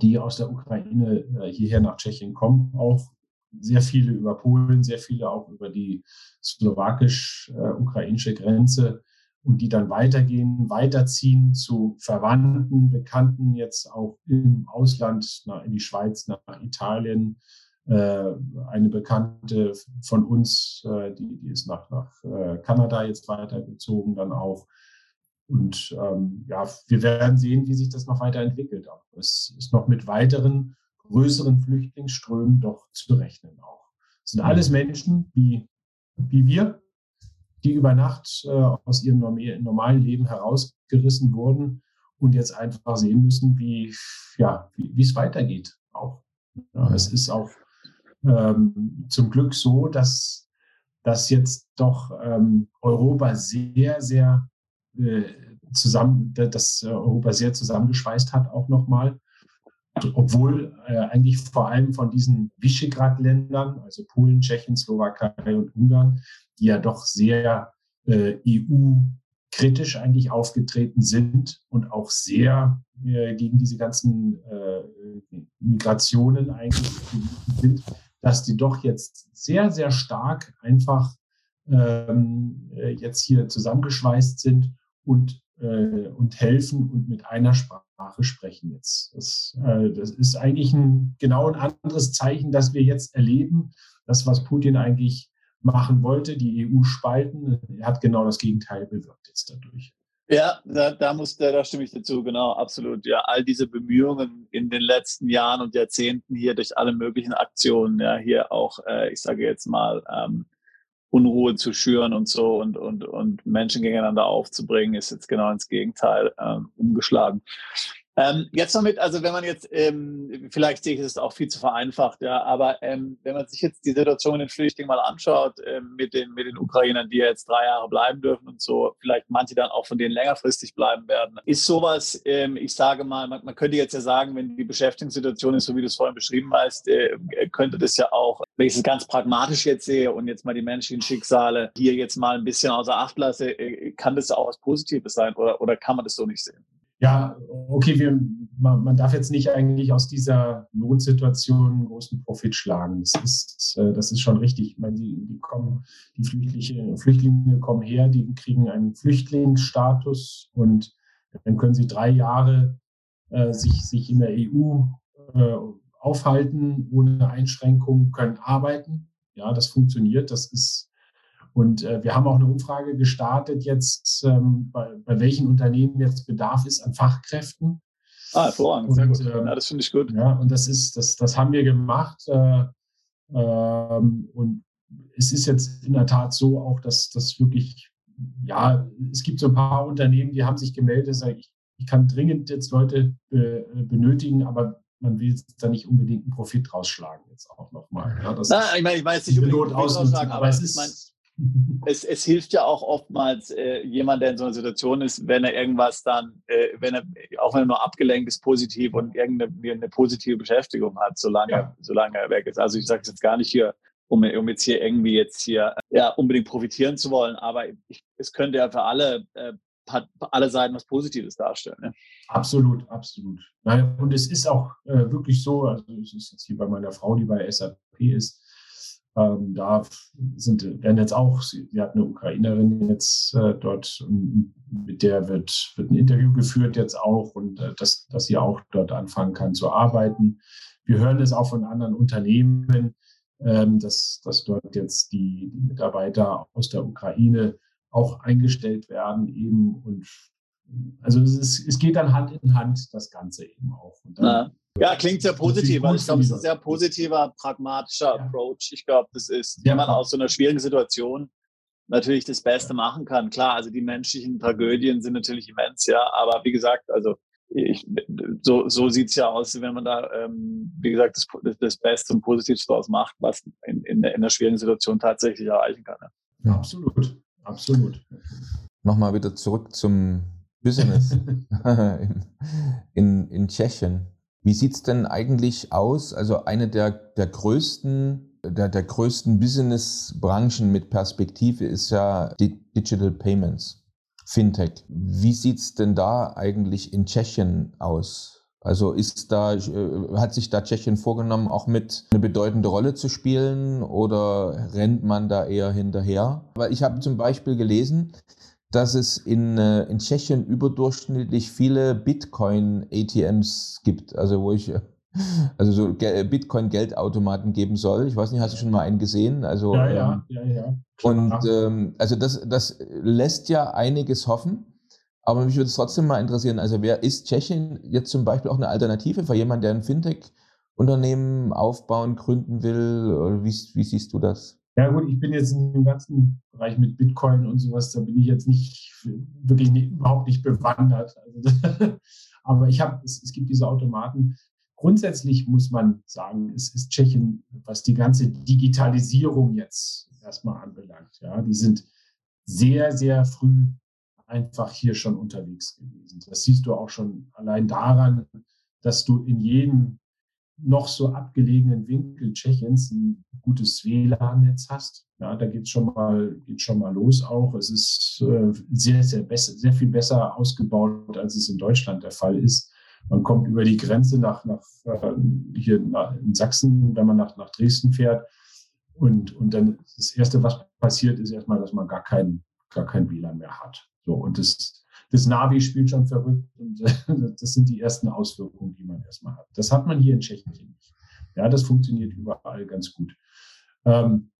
die aus der Ukraine äh, hierher nach Tschechien kommen, auch sehr viele über Polen, sehr viele auch über die slowakisch-ukrainische Grenze und die dann weitergehen, weiterziehen zu Verwandten, Bekannten, jetzt auch im Ausland, nach, in die Schweiz, nach Italien. Äh, eine Bekannte von uns, äh, die, die ist nach, nach äh, Kanada jetzt weitergezogen, dann auch. Und ähm, ja, wir werden sehen, wie sich das noch weiterentwickelt. Aber es ist noch mit weiteren größeren Flüchtlingsströmen doch zu rechnen auch. Es sind alles Menschen wie, wie wir, die über Nacht äh, aus ihrem normalen Leben herausgerissen wurden und jetzt einfach sehen müssen, wie ja, wie es weitergeht. Auch ja, es ist auch ähm, zum Glück so, dass dass jetzt doch ähm, Europa sehr sehr äh, zusammen, dass Europa sehr zusammengeschweißt hat auch nochmal obwohl äh, eigentlich vor allem von diesen Visegrad-Ländern, also Polen, Tschechien, Slowakei und Ungarn, die ja doch sehr äh, EU kritisch eigentlich aufgetreten sind und auch sehr äh, gegen diese ganzen äh, Migrationen eigentlich sind, dass die doch jetzt sehr, sehr stark einfach ähm, äh, jetzt hier zusammengeschweißt sind und, äh, und helfen und mit einer Sprache sprechen jetzt. Das, äh, das ist eigentlich ein genau ein anderes Zeichen, das wir jetzt erleben. Das, was Putin eigentlich machen wollte, die EU spalten. Er hat genau das Gegenteil bewirkt jetzt dadurch. Ja, da, da, muss, da, da stimme ich dazu, genau, absolut. Ja, all diese Bemühungen in den letzten Jahren und Jahrzehnten hier durch alle möglichen Aktionen, ja, hier auch, äh, ich sage jetzt mal, ähm, Unruhe zu schüren und so und, und, und Menschen gegeneinander aufzubringen, ist jetzt genau ins Gegenteil ähm, umgeschlagen. Ähm, jetzt noch mit, also wenn man jetzt, ähm, vielleicht sehe ich es auch viel zu vereinfacht, ja, aber ähm, wenn man sich jetzt die Situation in den Flüchtlingen mal anschaut, ähm, mit, den, mit den Ukrainern, die jetzt drei Jahre bleiben dürfen und so, vielleicht manche dann auch von denen längerfristig bleiben werden, ist sowas, ähm, ich sage mal, man, man, könnte jetzt ja sagen, wenn die Beschäftigungssituation ist, so wie du es vorhin beschrieben hast, äh, könnte das ja auch, wenn ich es ganz pragmatisch jetzt sehe und jetzt mal die menschlichen Schicksale hier jetzt mal ein bisschen außer Acht lasse, äh, kann das auch was Positives sein oder, oder kann man das so nicht sehen? Ja, okay, wir, man, man, darf jetzt nicht eigentlich aus dieser Notsituation einen großen Profit schlagen. Das ist, äh, das ist schon richtig. Ich meine, die, die, kommen, die Flüchtlinge, Flüchtlinge kommen her, die kriegen einen Flüchtlingsstatus und dann können sie drei Jahre äh, sich, sich in der EU äh, aufhalten ohne Einschränkungen, können arbeiten. Ja, das funktioniert. Das ist und äh, wir haben auch eine Umfrage gestartet jetzt, ähm, bei, bei welchen Unternehmen jetzt Bedarf ist an Fachkräften. Ah, hervorragend, sehr gut. Ähm, ja, das finde ich gut. Ja, und das ist, das, das haben wir gemacht. Äh, ähm, und es ist jetzt in der Tat so auch, dass das wirklich, ja, es gibt so ein paar Unternehmen, die haben sich gemeldet, sagen, ich, ich kann dringend jetzt Leute äh, benötigen, aber man will da nicht unbedingt einen Profit rausschlagen jetzt auch nochmal. Ja, ich meine, ich weiß nicht unbedingt Profit rausschlagen, aber, aber es ist, es, es, hilft ja auch oftmals äh, jemand, der in so einer Situation ist, wenn er irgendwas dann, äh, wenn er, auch wenn er nur abgelenkt ist, positiv und irgendeine eine positive Beschäftigung hat, solange, ja. solange er weg ist. Also ich sage es jetzt gar nicht hier, um, um, jetzt hier irgendwie jetzt hier ja, unbedingt profitieren zu wollen, aber ich, es könnte ja für alle, äh, alle Seiten was Positives darstellen. Ne? Absolut, absolut. Und es ist auch äh, wirklich so, also es ist jetzt hier bei meiner Frau, die bei SAP ist, ähm, da sind, werden jetzt auch, sie, sie hat eine Ukrainerin jetzt äh, dort, mit der wird, wird ein Interview geführt jetzt auch und äh, dass, dass sie auch dort anfangen kann zu arbeiten. Wir hören es auch von anderen Unternehmen, ähm, dass, dass dort jetzt die, die Mitarbeiter aus der Ukraine auch eingestellt werden eben und also es, ist, es geht dann Hand in Hand, das Ganze eben auch. Dann, ja, klingt sehr positiv. Ich glaube, es ist ein sehr positiver, pragmatischer ja. Approach. Ich glaube, das ist, wie man aus so einer schwierigen Situation natürlich das Beste machen kann. Klar, also die menschlichen Tragödien sind natürlich immens, ja, aber wie gesagt, also ich, so, so sieht es ja aus, wenn man da, ähm, wie gesagt, das, das Beste und Positivste daraus macht, was in, in, in einer schwierigen Situation tatsächlich erreichen kann. Ja, ja absolut, absolut. Nochmal wieder zurück zum Business in, in, in Tschechien. Wie sieht's denn eigentlich aus? Also eine der, der größten, der, der größten Business-Branchen mit Perspektive ist ja Digital Payments, Fintech. Wie sieht's denn da eigentlich in Tschechien aus? Also ist da, äh, hat sich da Tschechien vorgenommen, auch mit eine bedeutende Rolle zu spielen oder rennt man da eher hinterher? Weil ich habe zum Beispiel gelesen, dass es in, äh, in Tschechien überdurchschnittlich viele Bitcoin-ATMs gibt, also wo ich also so Bitcoin-Geldautomaten geben soll. Ich weiß nicht, hast du schon mal einen gesehen? Also, ja, ja, ähm, ja, ja. Und ähm, also das, das lässt ja einiges hoffen. Aber mich würde es trotzdem mal interessieren, also wer ist Tschechien jetzt zum Beispiel auch eine Alternative für jemanden, der ein Fintech-Unternehmen aufbauen, gründen will? Oder wie, wie siehst du das? Ja gut, ich bin jetzt in dem ganzen Bereich mit Bitcoin und sowas, da bin ich jetzt nicht wirklich nicht, überhaupt nicht bewandert. Also, aber ich habe, es, es, gibt diese Automaten. Grundsätzlich muss man sagen, es ist Tschechien, was die ganze Digitalisierung jetzt erstmal anbelangt. Ja, die sind sehr, sehr früh einfach hier schon unterwegs gewesen. Das siehst du auch schon allein daran, dass du in jedem noch so abgelegenen Winkel Tschechiens ein gutes WLAN-Netz hast. Ja, da geht schon mal geht schon mal los auch. Es ist äh, sehr sehr besser, sehr viel besser ausgebaut, als es in Deutschland der Fall ist. Man kommt über die Grenze nach nach äh, hier in Sachsen, wenn man nach nach Dresden fährt und und dann das erste, was passiert, ist erstmal, dass man gar kein gar kein WLAN mehr hat. So und das das Navi spielt schon verrückt und äh, das sind die ersten Auswirkungen, die man erstmal hat. Das hat man hier in Tschechien nicht. Ja, das funktioniert überall ganz gut. Ähm,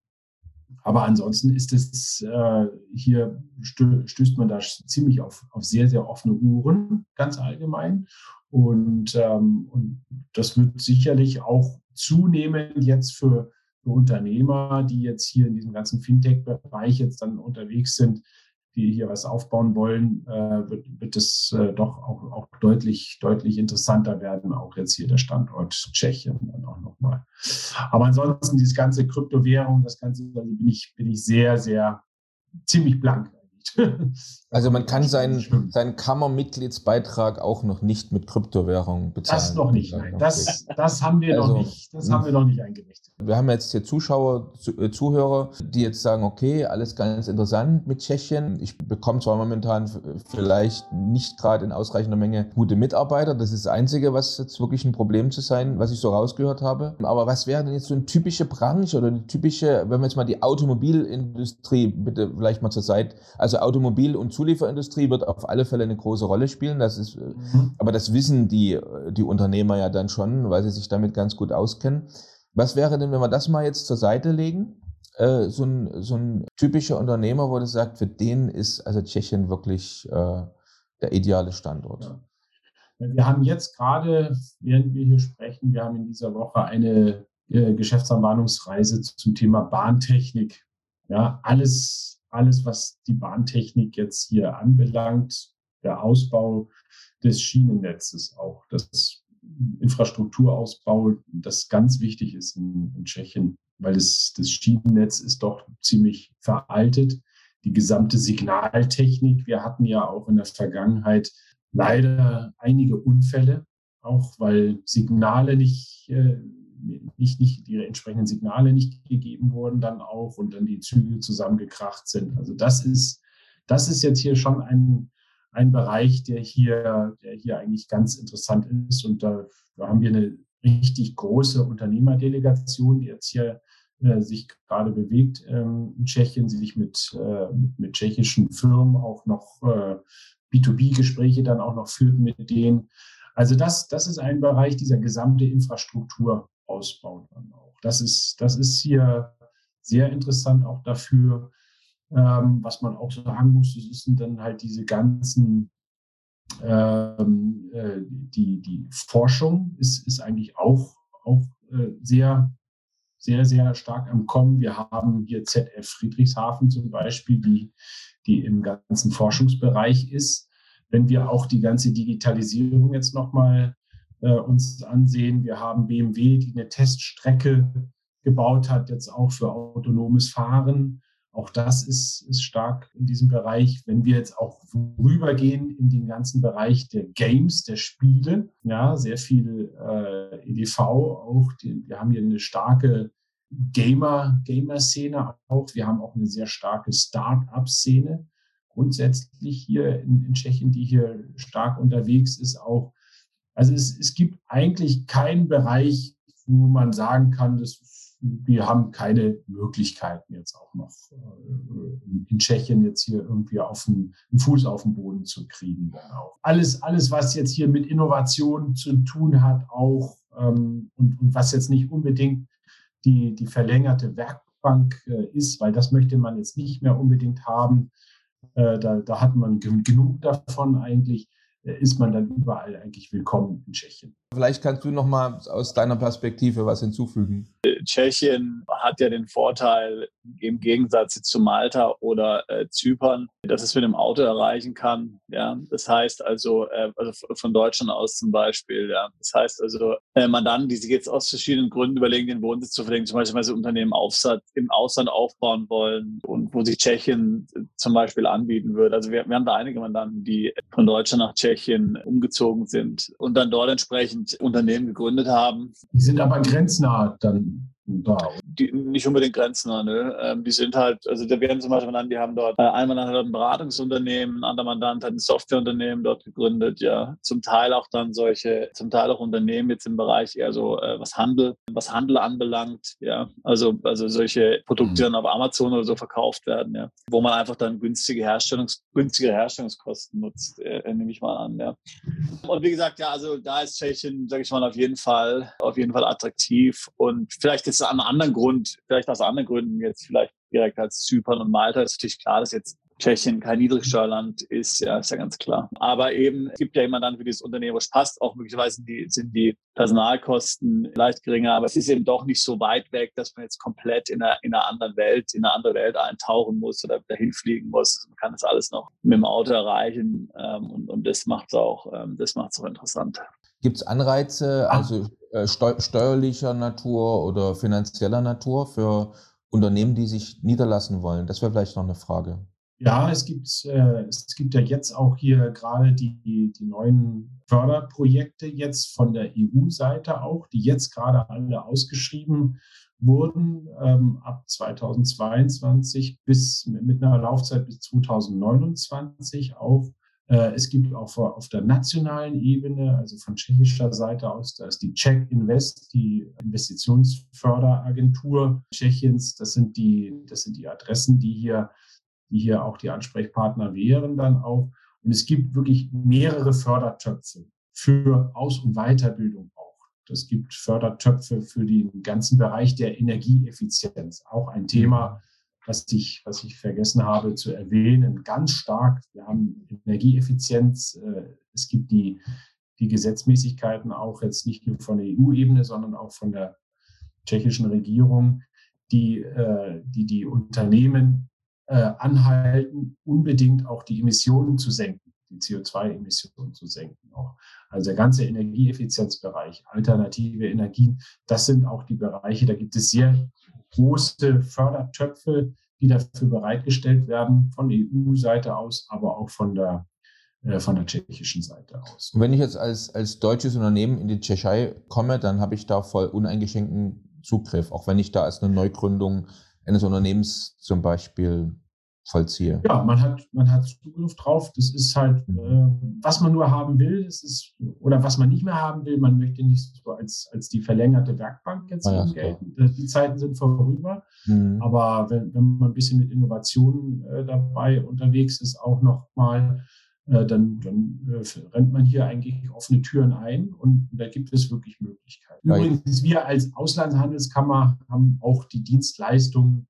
aber ansonsten ist es äh, hier stö stößt man da ziemlich auf, auf sehr, sehr offene Uhren, ganz allgemein. Und, ähm, und das wird sicherlich auch zunehmend jetzt für, für Unternehmer, die jetzt hier in diesem ganzen Fintech-Bereich jetzt dann unterwegs sind, die hier was aufbauen wollen, äh, wird, wird es äh, doch auch, auch deutlich, deutlich interessanter werden, auch jetzt hier der Standort Tschechien dann auch nochmal. Aber ansonsten dieses ganze Kryptowährung, das Ganze, also bin ich, bin ich sehr, sehr ziemlich blank Also man kann seinen, seinen Kammermitgliedsbeitrag auch noch nicht mit Kryptowährung bezahlen. Das noch nicht, nein. Das, das haben wir also, noch nicht. Das haben wir noch nicht eingerichtet. Wir haben jetzt hier Zuschauer, äh, Zuhörer, die jetzt sagen, okay, alles ganz interessant mit Tschechien. Ich bekomme zwar momentan vielleicht nicht gerade in ausreichender Menge gute Mitarbeiter. Das ist das Einzige, was jetzt wirklich ein Problem zu sein, was ich so rausgehört habe. Aber was wäre denn jetzt so eine typische Branche oder eine typische, wenn wir jetzt mal die Automobilindustrie bitte vielleicht mal zur Seite, also Automobil- und Zulieferindustrie wird auf alle Fälle eine große Rolle spielen. Das ist, äh, mhm. aber das wissen die, die Unternehmer ja dann schon, weil sie sich damit ganz gut auskennen. Was wäre denn, wenn wir das mal jetzt zur Seite legen? Äh, so, ein, so ein typischer Unternehmer, wo du sagt, für den ist also Tschechien wirklich äh, der ideale Standort. Ja. Wir haben jetzt gerade, während wir hier sprechen, wir haben in dieser Woche eine äh, Geschäftsanbahnungsreise zum Thema Bahntechnik. Ja, alles alles, was die Bahntechnik jetzt hier anbelangt, der Ausbau des Schienennetzes auch, das Infrastrukturausbau, das ganz wichtig ist in, in Tschechien, weil das, das Schienennetz ist doch ziemlich veraltet. Die gesamte Signaltechnik, wir hatten ja auch in der Vergangenheit leider einige Unfälle, auch weil Signale nicht äh, nicht, nicht die entsprechenden Signale nicht gegeben wurden dann auch und dann die Züge zusammengekracht sind. Also das ist, das ist jetzt hier schon ein, ein Bereich, der hier, der hier eigentlich ganz interessant ist. Und da, da haben wir eine richtig große Unternehmerdelegation, die jetzt hier äh, sich gerade bewegt ähm, in Tschechien, sie sich mit, äh, mit, mit, tschechischen Firmen auch noch äh, B2B-Gespräche dann auch noch führt mit denen. Also das, das ist ein Bereich dieser gesamte Infrastruktur, ausbauen dann auch. Das ist, das ist hier sehr interessant auch dafür. Ähm, was man auch sagen muss, das sind dann halt diese ganzen, ähm, äh, die, die Forschung ist, ist eigentlich auch, auch äh, sehr, sehr, sehr stark am Kommen. Wir haben hier ZF Friedrichshafen zum Beispiel, die, die im ganzen Forschungsbereich ist. Wenn wir auch die ganze Digitalisierung jetzt nochmal äh, uns ansehen. Wir haben BMW, die eine Teststrecke gebaut hat, jetzt auch für autonomes Fahren. Auch das ist, ist stark in diesem Bereich. Wenn wir jetzt auch rübergehen in den ganzen Bereich der Games, der Spiele, ja, sehr viel äh, EDV auch. Die, wir haben hier eine starke Gamer, Gamer-Szene auch. Wir haben auch eine sehr starke Start-up-Szene grundsätzlich hier in, in Tschechien, die hier stark unterwegs ist, auch also es, es gibt eigentlich keinen Bereich, wo man sagen kann, dass wir haben keine Möglichkeiten jetzt auch noch äh, in Tschechien jetzt hier irgendwie auf den, einen Fuß auf den Boden zu kriegen. Auch. Alles, alles, was jetzt hier mit Innovation zu tun hat, auch ähm, und, und was jetzt nicht unbedingt die, die verlängerte Werkbank äh, ist, weil das möchte man jetzt nicht mehr unbedingt haben. Äh, da, da hat man genug davon eigentlich ist man dann überall eigentlich willkommen in Tschechien. Vielleicht kannst du noch mal aus deiner Perspektive was hinzufügen. Tschechien hat ja den Vorteil im Gegensatz zu Malta oder äh, Zypern, dass es mit dem Auto erreichen kann. Ja, das heißt also, äh, also von Deutschland aus zum Beispiel. Ja, das heißt also, äh, Mandanten, die sich jetzt aus verschiedenen Gründen überlegen, den Wohnsitz zu verlegen, zum Beispiel weil sie Unternehmen Aufsatz, im Ausland aufbauen wollen und wo sich Tschechien zum Beispiel anbieten würde. Also wir, wir haben da einige Mandanten, die von Deutschland nach Tschechien umgezogen sind und dann dort entsprechend entsprechend Unternehmen gegründet haben. Die sind aber grenznah dann da. Die, nicht unbedingt grenznah, ne? Ähm, die sind halt, also da werden zum Beispiel genannt, die haben dort, äh, ein Mandant hat ein Beratungsunternehmen, ein anderer Mandant hat ein Softwareunternehmen dort gegründet, ja. Zum Teil auch dann solche, zum Teil auch Unternehmen jetzt im Bereich eher so, äh, was Handel, was Handel anbelangt, ja. Also, also solche Produkte, die dann auf Amazon oder so verkauft werden, ja. Wo man einfach dann günstige Herstellungs, günstige Herstellungskosten nutzt, äh, nehme ich mal an, ja. Und wie gesagt, ja, also da ist Tschechien, sage ich mal, auf jeden Fall, auf jeden Fall attraktiv und vielleicht jetzt an einem anderen Grund, vielleicht aus anderen Gründen jetzt vielleicht direkt als Zypern und Malta ist natürlich klar, dass jetzt Tschechien kein Niedrigsteuerland ist, ja, ist ja ganz klar. Aber eben, es gibt ja immer dann für dieses Unternehmen, was passt, auch möglicherweise die, sind die Personalkosten leicht geringer, aber es ist eben doch nicht so weit weg, dass man jetzt komplett in einer, in einer anderen Welt, in eine andere Welt eintauchen muss oder dahin fliegen muss. Man kann das alles noch mit dem Auto erreichen ähm, und, und das macht es auch, ähm, das macht's auch interessant. Gibt es Anreize, also äh, steuerlicher Natur oder finanzieller Natur für Unternehmen, die sich niederlassen wollen? Das wäre vielleicht noch eine Frage. Ja, es gibt, äh, es gibt ja jetzt auch hier gerade die, die neuen Förderprojekte jetzt von der EU-Seite auch, die jetzt gerade alle ausgeschrieben wurden, ähm, ab 2022 bis mit einer Laufzeit bis 2029 auch. Äh, es gibt auch auf der nationalen Ebene, also von tschechischer Seite aus, da ist die Czech Invest, die Investitionsförderagentur Tschechiens. Das sind die, das sind die Adressen, die hier, die hier auch die Ansprechpartner wären dann auch. Und es gibt wirklich mehrere Fördertöpfe für Aus- und Weiterbildung auch. Es gibt Fördertöpfe für den ganzen Bereich der Energieeffizienz, auch ein Thema, was ich, was ich vergessen habe zu erwähnen, ganz stark. Wir haben Energieeffizienz. Äh, es gibt die, die Gesetzmäßigkeiten auch jetzt nicht nur von der EU-Ebene, sondern auch von der tschechischen Regierung, die äh, die, die Unternehmen äh, anhalten, unbedingt auch die Emissionen zu senken, die CO2-Emissionen zu senken. Auch. Also der ganze Energieeffizienzbereich, alternative Energien, das sind auch die Bereiche, da gibt es sehr große Fördertöpfe, die dafür bereitgestellt werden, von der EU-Seite aus, aber auch von der, äh, von der tschechischen Seite aus. Und wenn ich jetzt als, als deutsches Unternehmen in die Tschechei komme, dann habe ich da voll uneingeschränkten Zugriff, auch wenn ich da als eine Neugründung eines Unternehmens zum Beispiel vollziehe. Ja, man hat, man hat Zugriff drauf. Das ist halt, äh, was man nur haben will, das ist, oder was man nicht mehr haben will. Man möchte nicht so als, als die verlängerte Werkbank jetzt ah, ja, gelten. Klar. Die Zeiten sind vorüber. Mhm. Aber wenn, wenn man ein bisschen mit Innovationen äh, dabei unterwegs ist, auch nochmal, äh, dann, dann äh, rennt man hier eigentlich offene Türen ein und da gibt es wirklich Möglichkeiten. Übrigens, wir als Auslandshandelskammer haben auch die Dienstleistungen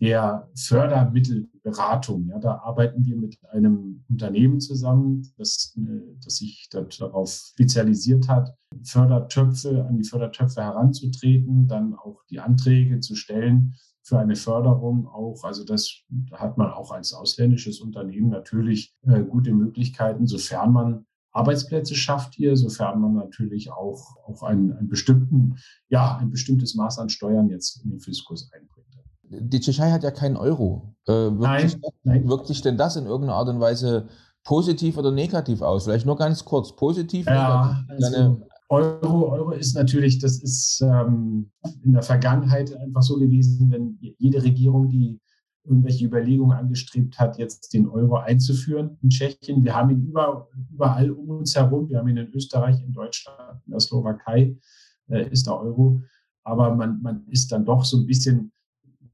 der Fördermittelberatung. Ja, da arbeiten wir mit einem Unternehmen zusammen, das, äh, das sich darauf spezialisiert hat, Fördertöpfe, an die Fördertöpfe heranzutreten, dann auch die Anträge zu stellen für eine Förderung auch. Also das hat man auch als ausländisches Unternehmen natürlich äh, gute Möglichkeiten, sofern man Arbeitsplätze schafft hier, sofern man natürlich auch, auch einen, einen bestimmten, ja, ein bestimmtes Maß an Steuern jetzt in den Fiskus einbringt. Die Tschechei hat ja keinen Euro. Äh, wirkt, nein, sich, nein. wirkt sich denn das in irgendeiner Art und Weise positiv oder negativ aus? Vielleicht nur ganz kurz. Positiv? Ja, also Euro, Euro ist natürlich, das ist ähm, in der Vergangenheit einfach so gewesen, wenn jede Regierung, die irgendwelche Überlegungen angestrebt hat, jetzt den Euro einzuführen in Tschechien. Wir haben ihn über, überall um uns herum. Wir haben ihn in Österreich, in Deutschland, in der Slowakei äh, ist der Euro. Aber man, man ist dann doch so ein bisschen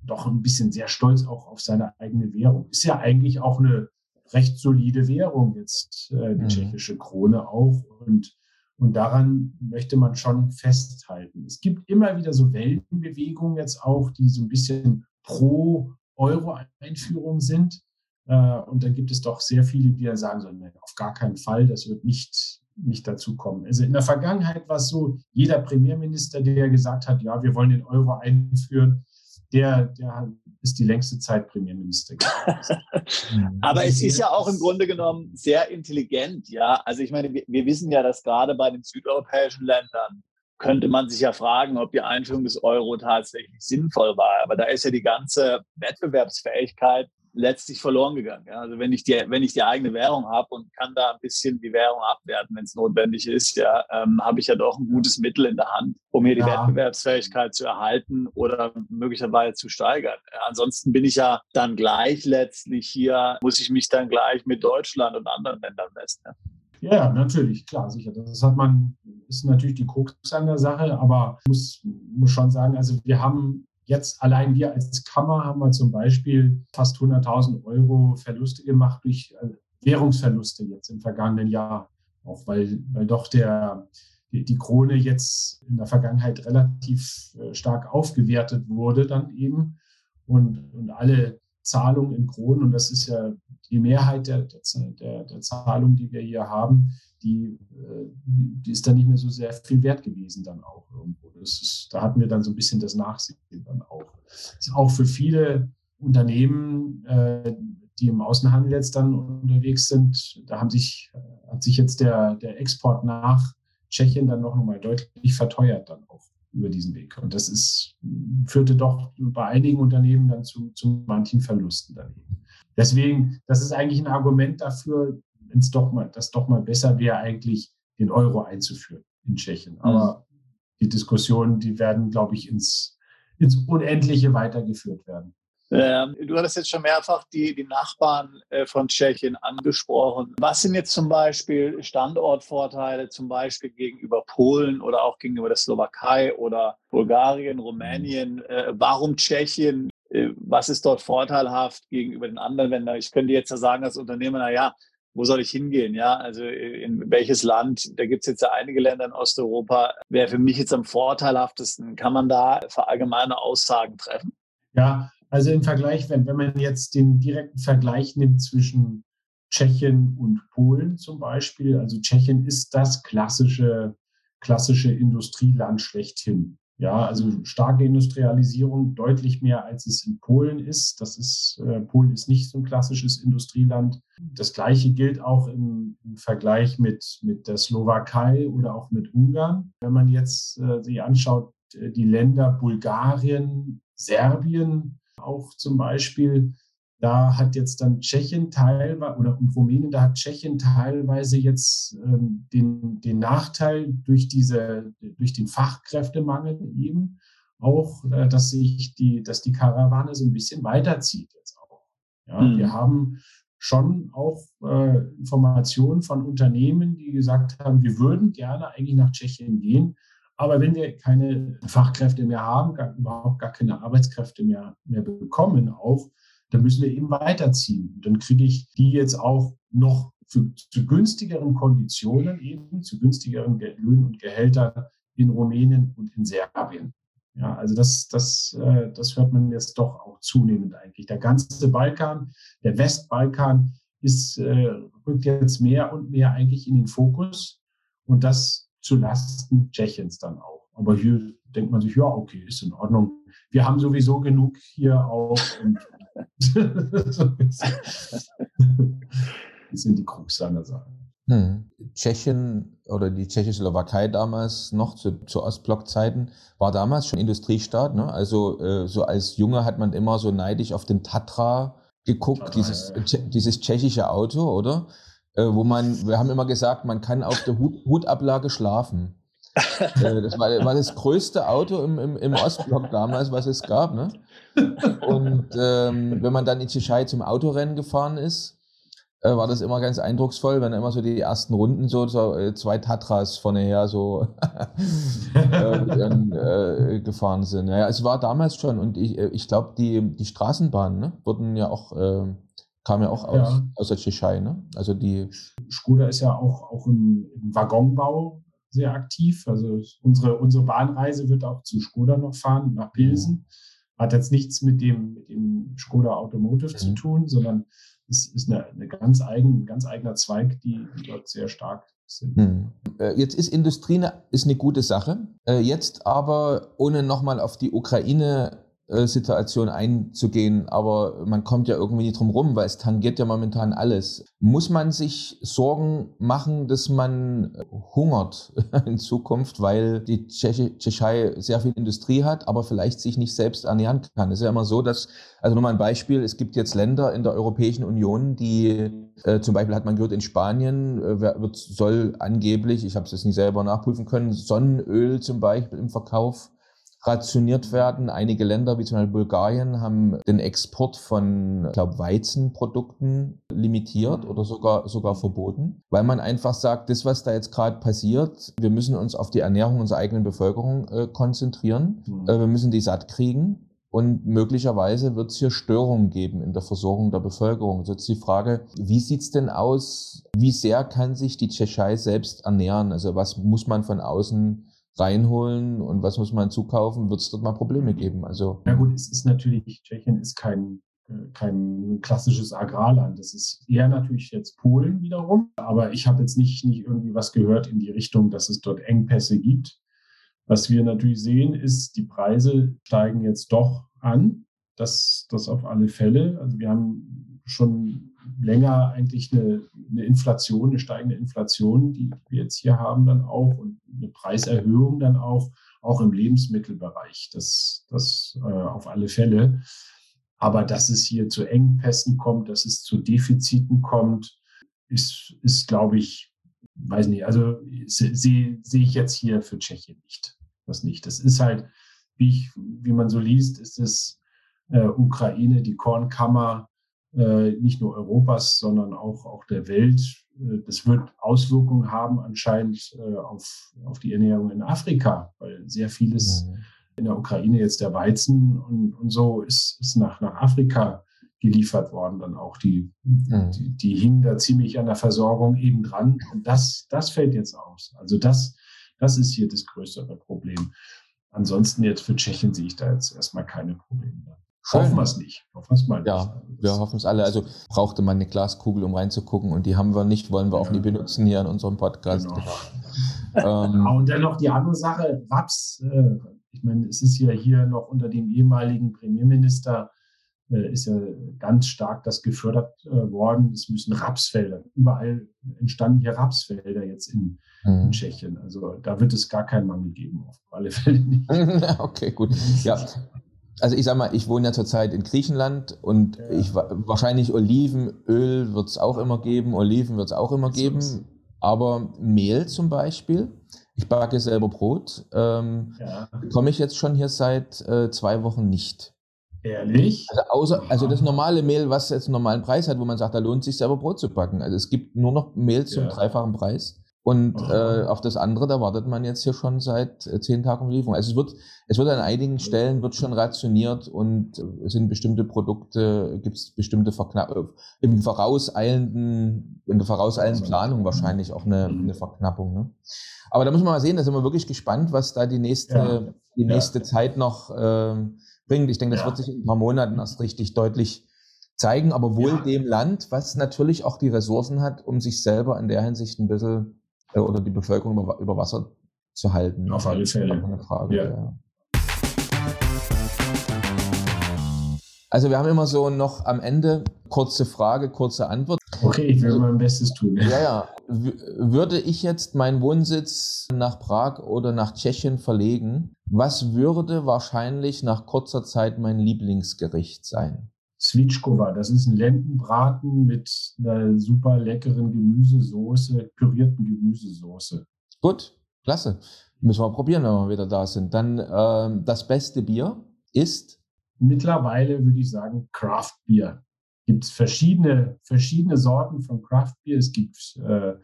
doch ein bisschen sehr stolz auch auf seine eigene Währung. Ist ja eigentlich auch eine recht solide Währung jetzt, äh, die mhm. tschechische Krone auch. Und, und daran möchte man schon festhalten. Es gibt immer wieder so Weltenbewegungen jetzt auch, die so ein bisschen pro Euro-Einführung sind. Äh, und dann gibt es doch sehr viele, die ja sagen so, nein, auf gar keinen Fall, das wird nicht, nicht dazu kommen. Also in der Vergangenheit war es so, jeder Premierminister, der gesagt hat, ja, wir wollen den Euro einführen, der, der ist die längste Zeit Premierminister. Aber es ist ja auch im Grunde genommen sehr intelligent, ja. Also ich meine, wir, wir wissen ja, dass gerade bei den südeuropäischen Ländern könnte man sich ja fragen, ob die Einführung des Euro tatsächlich sinnvoll war. Aber da ist ja die ganze Wettbewerbsfähigkeit letztlich verloren gegangen. Ja? Also wenn ich die, wenn ich die eigene Währung habe und kann da ein bisschen die Währung abwerten, wenn es notwendig ist, ja, ähm, habe ich ja doch ein gutes Mittel in der Hand, um hier die ja. Wettbewerbsfähigkeit zu erhalten oder möglicherweise zu steigern. Ja, ansonsten bin ich ja dann gleich letztlich hier, muss ich mich dann gleich mit Deutschland und anderen Ländern messen. Ja? Ja, natürlich, klar, sicher. Das hat man, ist natürlich die Krux an der Sache, aber ich muss, muss schon sagen, also wir haben jetzt allein wir als Kammer haben wir zum Beispiel fast 100.000 Euro Verluste gemacht durch äh, Währungsverluste jetzt im vergangenen Jahr. Auch weil, weil doch der, die, Krone jetzt in der Vergangenheit relativ äh, stark aufgewertet wurde dann eben und, und alle Zahlungen in Kronen, und das ist ja die Mehrheit der, der, der Zahlungen, die wir hier haben, die, äh, die ist dann nicht mehr so sehr viel wert gewesen dann auch irgendwo. Ist, da hatten wir dann so ein bisschen das Nachsehen dann auch. Das ist auch für viele Unternehmen, äh, die im Außenhandel jetzt dann unterwegs sind, da haben sich, hat sich jetzt der, der Export nach Tschechien dann noch mal deutlich verteuert dann auch über diesen Weg. Und das ist, führte doch bei einigen Unternehmen dann zu, zu manchen Verlusten daneben. Deswegen, das ist eigentlich ein Argument dafür, wenn es doch mal, das doch mal besser wäre, eigentlich den Euro einzuführen in Tschechien. Aber mhm. die Diskussionen, die werden, glaube ich, ins, ins Unendliche weitergeführt werden. Ähm, du hattest jetzt schon mehrfach die, die Nachbarn äh, von Tschechien angesprochen. Was sind jetzt zum Beispiel Standortvorteile, zum Beispiel gegenüber Polen oder auch gegenüber der Slowakei oder Bulgarien, Rumänien? Äh, warum Tschechien? Äh, was ist dort vorteilhaft gegenüber den anderen Ländern? Ich könnte jetzt ja sagen als Unternehmer, naja, wo soll ich hingehen? Ja, also in welches Land? Da gibt es jetzt ja einige Länder in Osteuropa. Wäre für mich jetzt am vorteilhaftesten. Kann man da verallgemeine Aussagen treffen? Ja, also im Vergleich, wenn, wenn man jetzt den direkten Vergleich nimmt zwischen Tschechien und Polen zum Beispiel, also Tschechien ist das klassische, klassische Industrieland schlechthin. Ja, also starke Industrialisierung, deutlich mehr als es in Polen ist. Das ist, äh, Polen ist nicht so ein klassisches Industrieland. Das Gleiche gilt auch im, im Vergleich mit, mit der Slowakei oder auch mit Ungarn. Wenn man jetzt äh, sich anschaut, äh, die Länder Bulgarien, Serbien, auch zum Beispiel, da hat jetzt dann Tschechien teilweise oder Rumänien, da hat Tschechien teilweise jetzt ähm, den, den Nachteil durch, diese, durch den Fachkräftemangel eben auch, äh, dass sich die, dass die Karawane so ein bisschen weiterzieht jetzt auch. Ja, mhm. Wir haben schon auch äh, Informationen von Unternehmen, die gesagt haben, wir würden gerne eigentlich nach Tschechien gehen, aber wenn wir keine Fachkräfte mehr haben, gar, überhaupt gar keine Arbeitskräfte mehr, mehr bekommen, auch, dann müssen wir eben weiterziehen. dann kriege ich die jetzt auch noch für, zu günstigeren Konditionen eben, zu günstigeren Löhnen und Gehältern in Rumänien und in Serbien. Ja, also das, das, äh, das hört man jetzt doch auch zunehmend eigentlich. Der ganze Balkan, der Westbalkan ist, äh, rückt jetzt mehr und mehr eigentlich in den Fokus. Und das zu Lasten Tschechiens dann auch. Aber hier denkt man sich, ja, okay, ist in Ordnung. Wir haben sowieso genug hier auch. Das sind die Krux seiner Sache. Hm. Tschechien oder die Tschechoslowakei damals noch zu, zu Ostblockzeiten war damals schon Industriestaat. Ne? Also äh, so als Junge hat man immer so neidisch auf den Tatra geguckt, Tatra, dieses, ja. dieses tschechische Auto, oder? äh, wo man, wir haben immer gesagt, man kann auf der Hut, Hutablage schlafen. Äh, das war, war, das größte Auto im, im, im, Ostblock damals, was es gab. Ne? Und ähm, wenn man dann in Tschechei zum Autorennen gefahren ist, äh, war das immer ganz eindrucksvoll, wenn immer so die ersten Runden so, so äh, zwei Tatras vorne her so äh, gefahren sind. Ja, es war damals schon und ich, äh, ich glaube, die, die Straßenbahnen ne, wurden ja auch ähm, Kam ja auch aus, ja. aus der Tschechei, ne? Also die. Skoda ist ja auch, auch im, im Waggonbau sehr aktiv. Also unsere, unsere Bahnreise wird auch zu Skoda noch fahren, nach Pilsen. Hat jetzt nichts mit dem, mit dem Skoda Automotive mhm. zu tun, sondern es ist eine, eine ganz eigen, ein ganz eigener Zweig, die, die dort sehr stark sind. Hm. Jetzt ist Industrie eine, ist eine gute Sache. Äh, jetzt aber, ohne nochmal auf die Ukraine Situation einzugehen, aber man kommt ja irgendwie nicht drum rum, weil es tangiert ja momentan alles. Muss man sich Sorgen machen, dass man hungert in Zukunft, weil die Tschechei sehr viel Industrie hat, aber vielleicht sich nicht selbst ernähren kann? Es ist ja immer so, dass, also nur mal ein Beispiel, es gibt jetzt Länder in der Europäischen Union, die äh, zum Beispiel hat man gehört, in Spanien äh, wird, soll angeblich, ich habe es jetzt nicht selber nachprüfen können, Sonnenöl zum Beispiel im Verkauf rationiert werden. Einige Länder, wie zum Beispiel Bulgarien, haben den Export von, ich glaube, Weizenprodukten limitiert oder sogar, sogar verboten, weil man einfach sagt, das, was da jetzt gerade passiert, wir müssen uns auf die Ernährung unserer eigenen Bevölkerung äh, konzentrieren. Mhm. Äh, wir müssen die satt kriegen. Und möglicherweise wird es hier Störungen geben in der Versorgung der Bevölkerung. Also jetzt die Frage, wie sieht's denn aus? Wie sehr kann sich die Tschechei selbst ernähren? Also was muss man von außen reinholen und was muss man zukaufen? Wird es dort mal Probleme geben? Also ja gut, es ist natürlich, Tschechien ist kein äh, kein klassisches Agrarland. Das ist eher natürlich jetzt Polen wiederum. Aber ich habe jetzt nicht, nicht irgendwie was gehört in die Richtung, dass es dort Engpässe gibt. Was wir natürlich sehen, ist, die Preise steigen jetzt doch an. Das, das auf alle Fälle. Also wir haben schon länger eigentlich eine, eine Inflation, eine steigende Inflation, die wir jetzt hier haben dann auch und eine Preiserhöhung dann auch, auch im Lebensmittelbereich. Das, das äh, auf alle Fälle. Aber dass es hier zu Engpässen kommt, dass es zu Defiziten kommt, ist, ist glaube ich, weiß nicht, also sehe seh ich jetzt hier für Tschechien nicht. Das nicht. Das ist halt, wie, ich, wie man so liest, ist es äh, Ukraine, die Kornkammer nicht nur Europas, sondern auch, auch der Welt. Äh, das wird Auswirkungen haben anscheinend äh, auf, auf die Ernährung in Afrika, weil sehr vieles mhm. in der Ukraine jetzt der Weizen und, und so ist, ist nach, nach Afrika geliefert worden, dann auch die, mhm. die, die hingen da ziemlich an der Versorgung eben dran. Und das, das fällt jetzt aus. Also das, das ist hier das größere Problem. Ansonsten jetzt für Tschechien sehe ich da jetzt erstmal keine Probleme. Hoffen wir es nicht. Hoffen es mal nicht. Ja, wir hoffen es alle. Also brauchte man eine Glaskugel, um reinzugucken und die haben wir nicht, wollen wir auch ja. nie benutzen hier in unserem Podcast. Genau. ähm, und dann noch die andere Sache, Raps. Äh, ich meine, es ist ja hier noch unter dem ehemaligen Premierminister äh, ist ja ganz stark das gefördert äh, worden. Es müssen Rapsfelder, überall entstanden hier Rapsfelder jetzt in, mhm. in, Tschechien. Also da wird es gar keinen Mangel geben, auf alle Fälle nicht. okay, gut. Ja. Also ich sag mal, ich wohne ja zurzeit in Griechenland und ja. ich wahrscheinlich Olivenöl wird es auch immer geben, Oliven wird es auch immer geben, aber Mehl zum Beispiel. Ich backe selber Brot. Ähm, ja. Bekomme ich jetzt schon hier seit äh, zwei Wochen nicht. Ehrlich? Also, außer, also das normale Mehl, was jetzt einen normalen Preis hat, wo man sagt, da lohnt sich selber Brot zu backen. Also es gibt nur noch Mehl zum ja. dreifachen Preis. Und äh, auf das andere, da wartet man jetzt hier schon seit äh, zehn Tagen Lieferung. Also es wird, es wird an einigen Stellen wird schon rationiert und es sind bestimmte Produkte, gibt es bestimmte Verknappungen, äh, im vorauseilenden, in der vorauseilenden Planung wahrscheinlich auch eine, eine Verknappung. Ne? Aber da muss man mal sehen, da sind wir wirklich gespannt, was da die nächste, ja. die nächste ja. Zeit noch äh, bringt. Ich denke, das ja. wird sich in ein paar Monaten erst richtig deutlich zeigen, aber wohl dem Land, was natürlich auch die Ressourcen hat, um sich selber in der Hinsicht ein bisschen äh, oder die Bevölkerung über, über, Wasser zu halten. Auf alle Fälle. Eine Frage, ja. ja. Also wir haben immer so noch am Ende kurze Frage, kurze Antwort. Okay, ich also, mein Bestes tun. Ja, ja. Würde ich jetzt meinen Wohnsitz nach Prag oder nach Tschechien verlegen, was würde wahrscheinlich nach kurzer Zeit mein Lieblingsgericht sein? Svitschkova, das ist ein Lendenbraten mit einer super leckeren Gemüsesoße, pürierten Gemüsesoße. Gut, klasse. Müssen wir probieren, wenn wir wieder da sind. Dann äh, das beste Bier ist? Mittlerweile würde ich sagen Craft Beer. Gibt es verschiedene, verschiedene Sorten von Craft Beer. Es gibt äh,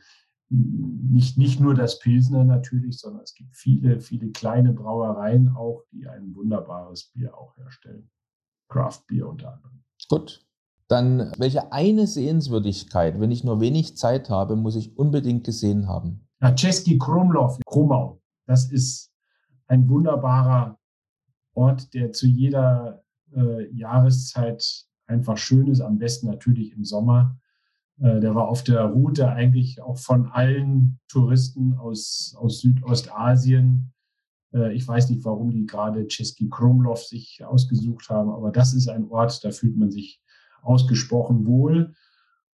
nicht, nicht nur das Pilsner natürlich, sondern es gibt viele, viele kleine Brauereien auch, die ein wunderbares Bier auch herstellen. Craft Beer unter anderem. Gut. Dann, welche eine Sehenswürdigkeit, wenn ich nur wenig Zeit habe, muss ich unbedingt gesehen haben? Ja, Czeski Krumlov, Krumau. Das ist ein wunderbarer Ort, der zu jeder äh, Jahreszeit einfach schön ist. Am besten natürlich im Sommer. Äh, der war auf der Route eigentlich auch von allen Touristen aus, aus Südostasien ich weiß nicht, warum die gerade Český Krumlov sich ausgesucht haben, aber das ist ein Ort, da fühlt man sich ausgesprochen wohl.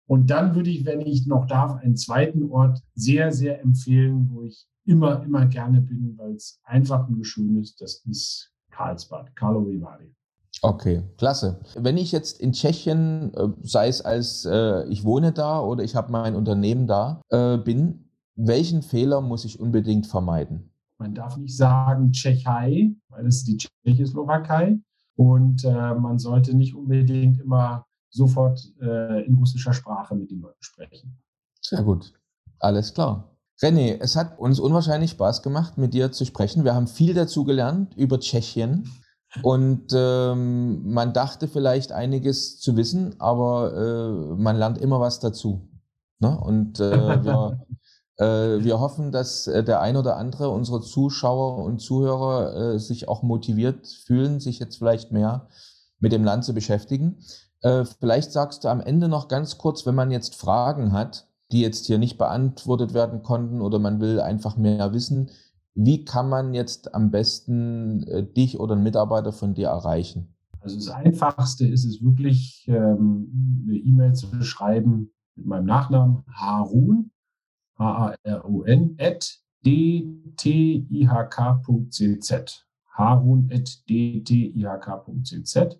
Und dann würde ich, wenn ich noch darf, einen zweiten Ort sehr, sehr empfehlen, wo ich immer, immer gerne bin, weil es einfach nur schön ist. Das ist Karlsbad, Karlovy Vary. Okay, klasse. Wenn ich jetzt in Tschechien, äh, sei es als äh, ich wohne da oder ich habe mein Unternehmen da, äh, bin, welchen Fehler muss ich unbedingt vermeiden? Man darf nicht sagen Tschechei, weil es die Tschechoslowakei. Und äh, man sollte nicht unbedingt immer sofort äh, in russischer Sprache mit den Leuten sprechen. Sehr gut. Alles klar. René, es hat uns unwahrscheinlich Spaß gemacht, mit dir zu sprechen. Wir haben viel dazu gelernt über Tschechien. Und ähm, man dachte vielleicht einiges zu wissen, aber äh, man lernt immer was dazu. Ne? Und äh, wir, wir hoffen, dass äh, der ein oder andere unserer Zuschauer und Zuhörer äh, sich auch motiviert fühlen, sich jetzt vielleicht mehr mit dem Land zu beschäftigen. Äh, vielleicht sagst du am Ende noch ganz kurz, wenn man jetzt Fragen hat, die jetzt hier nicht beantwortet werden konnten oder man will einfach mehr wissen, wie kann man jetzt am besten äh, dich oder einen Mitarbeiter von dir erreichen? Also das Einfachste ist es wirklich, ähm, eine E-Mail zu schreiben mit meinem Nachnamen Harun, H-A-R-U-N, at dtihk.cz. Harun at dtihk.cz.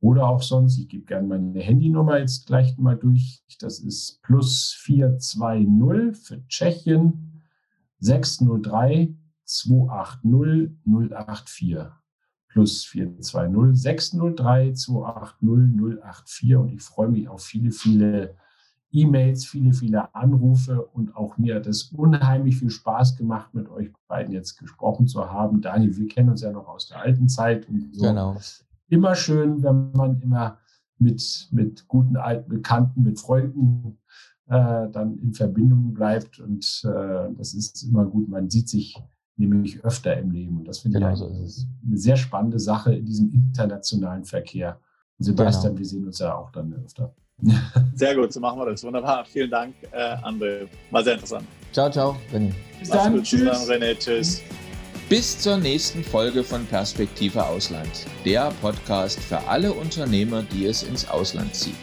Oder auch sonst, ich gebe gerne meine Handynummer jetzt gleich mal durch. Das ist plus 420 für Tschechien 603 280 084 plus 420 603 280 084 und ich freue mich auf viele, viele E-Mails, viele, viele Anrufe und auch mir hat es unheimlich viel Spaß gemacht, mit euch beiden jetzt gesprochen zu haben. Daniel, wir kennen uns ja noch aus der alten Zeit und so. Genau immer schön, wenn man immer mit, mit guten alten Bekannten, mit Freunden äh, dann in Verbindung bleibt. Und äh, das ist immer gut. Man sieht sich nämlich öfter im Leben. Und das finde genau ich so eine sehr spannende Sache in diesem internationalen Verkehr. Sebastian, genau. wir sehen uns ja auch dann öfter. Sehr gut, so machen wir das. Wunderbar. Vielen Dank, äh, André. War sehr interessant. Ciao, ciao, René. Bis dann. Gut. Tschüss. Bis dann, René. Tschüss. Bis zur nächsten Folge von Perspektive Ausland, der Podcast für alle Unternehmer, die es ins Ausland zieht.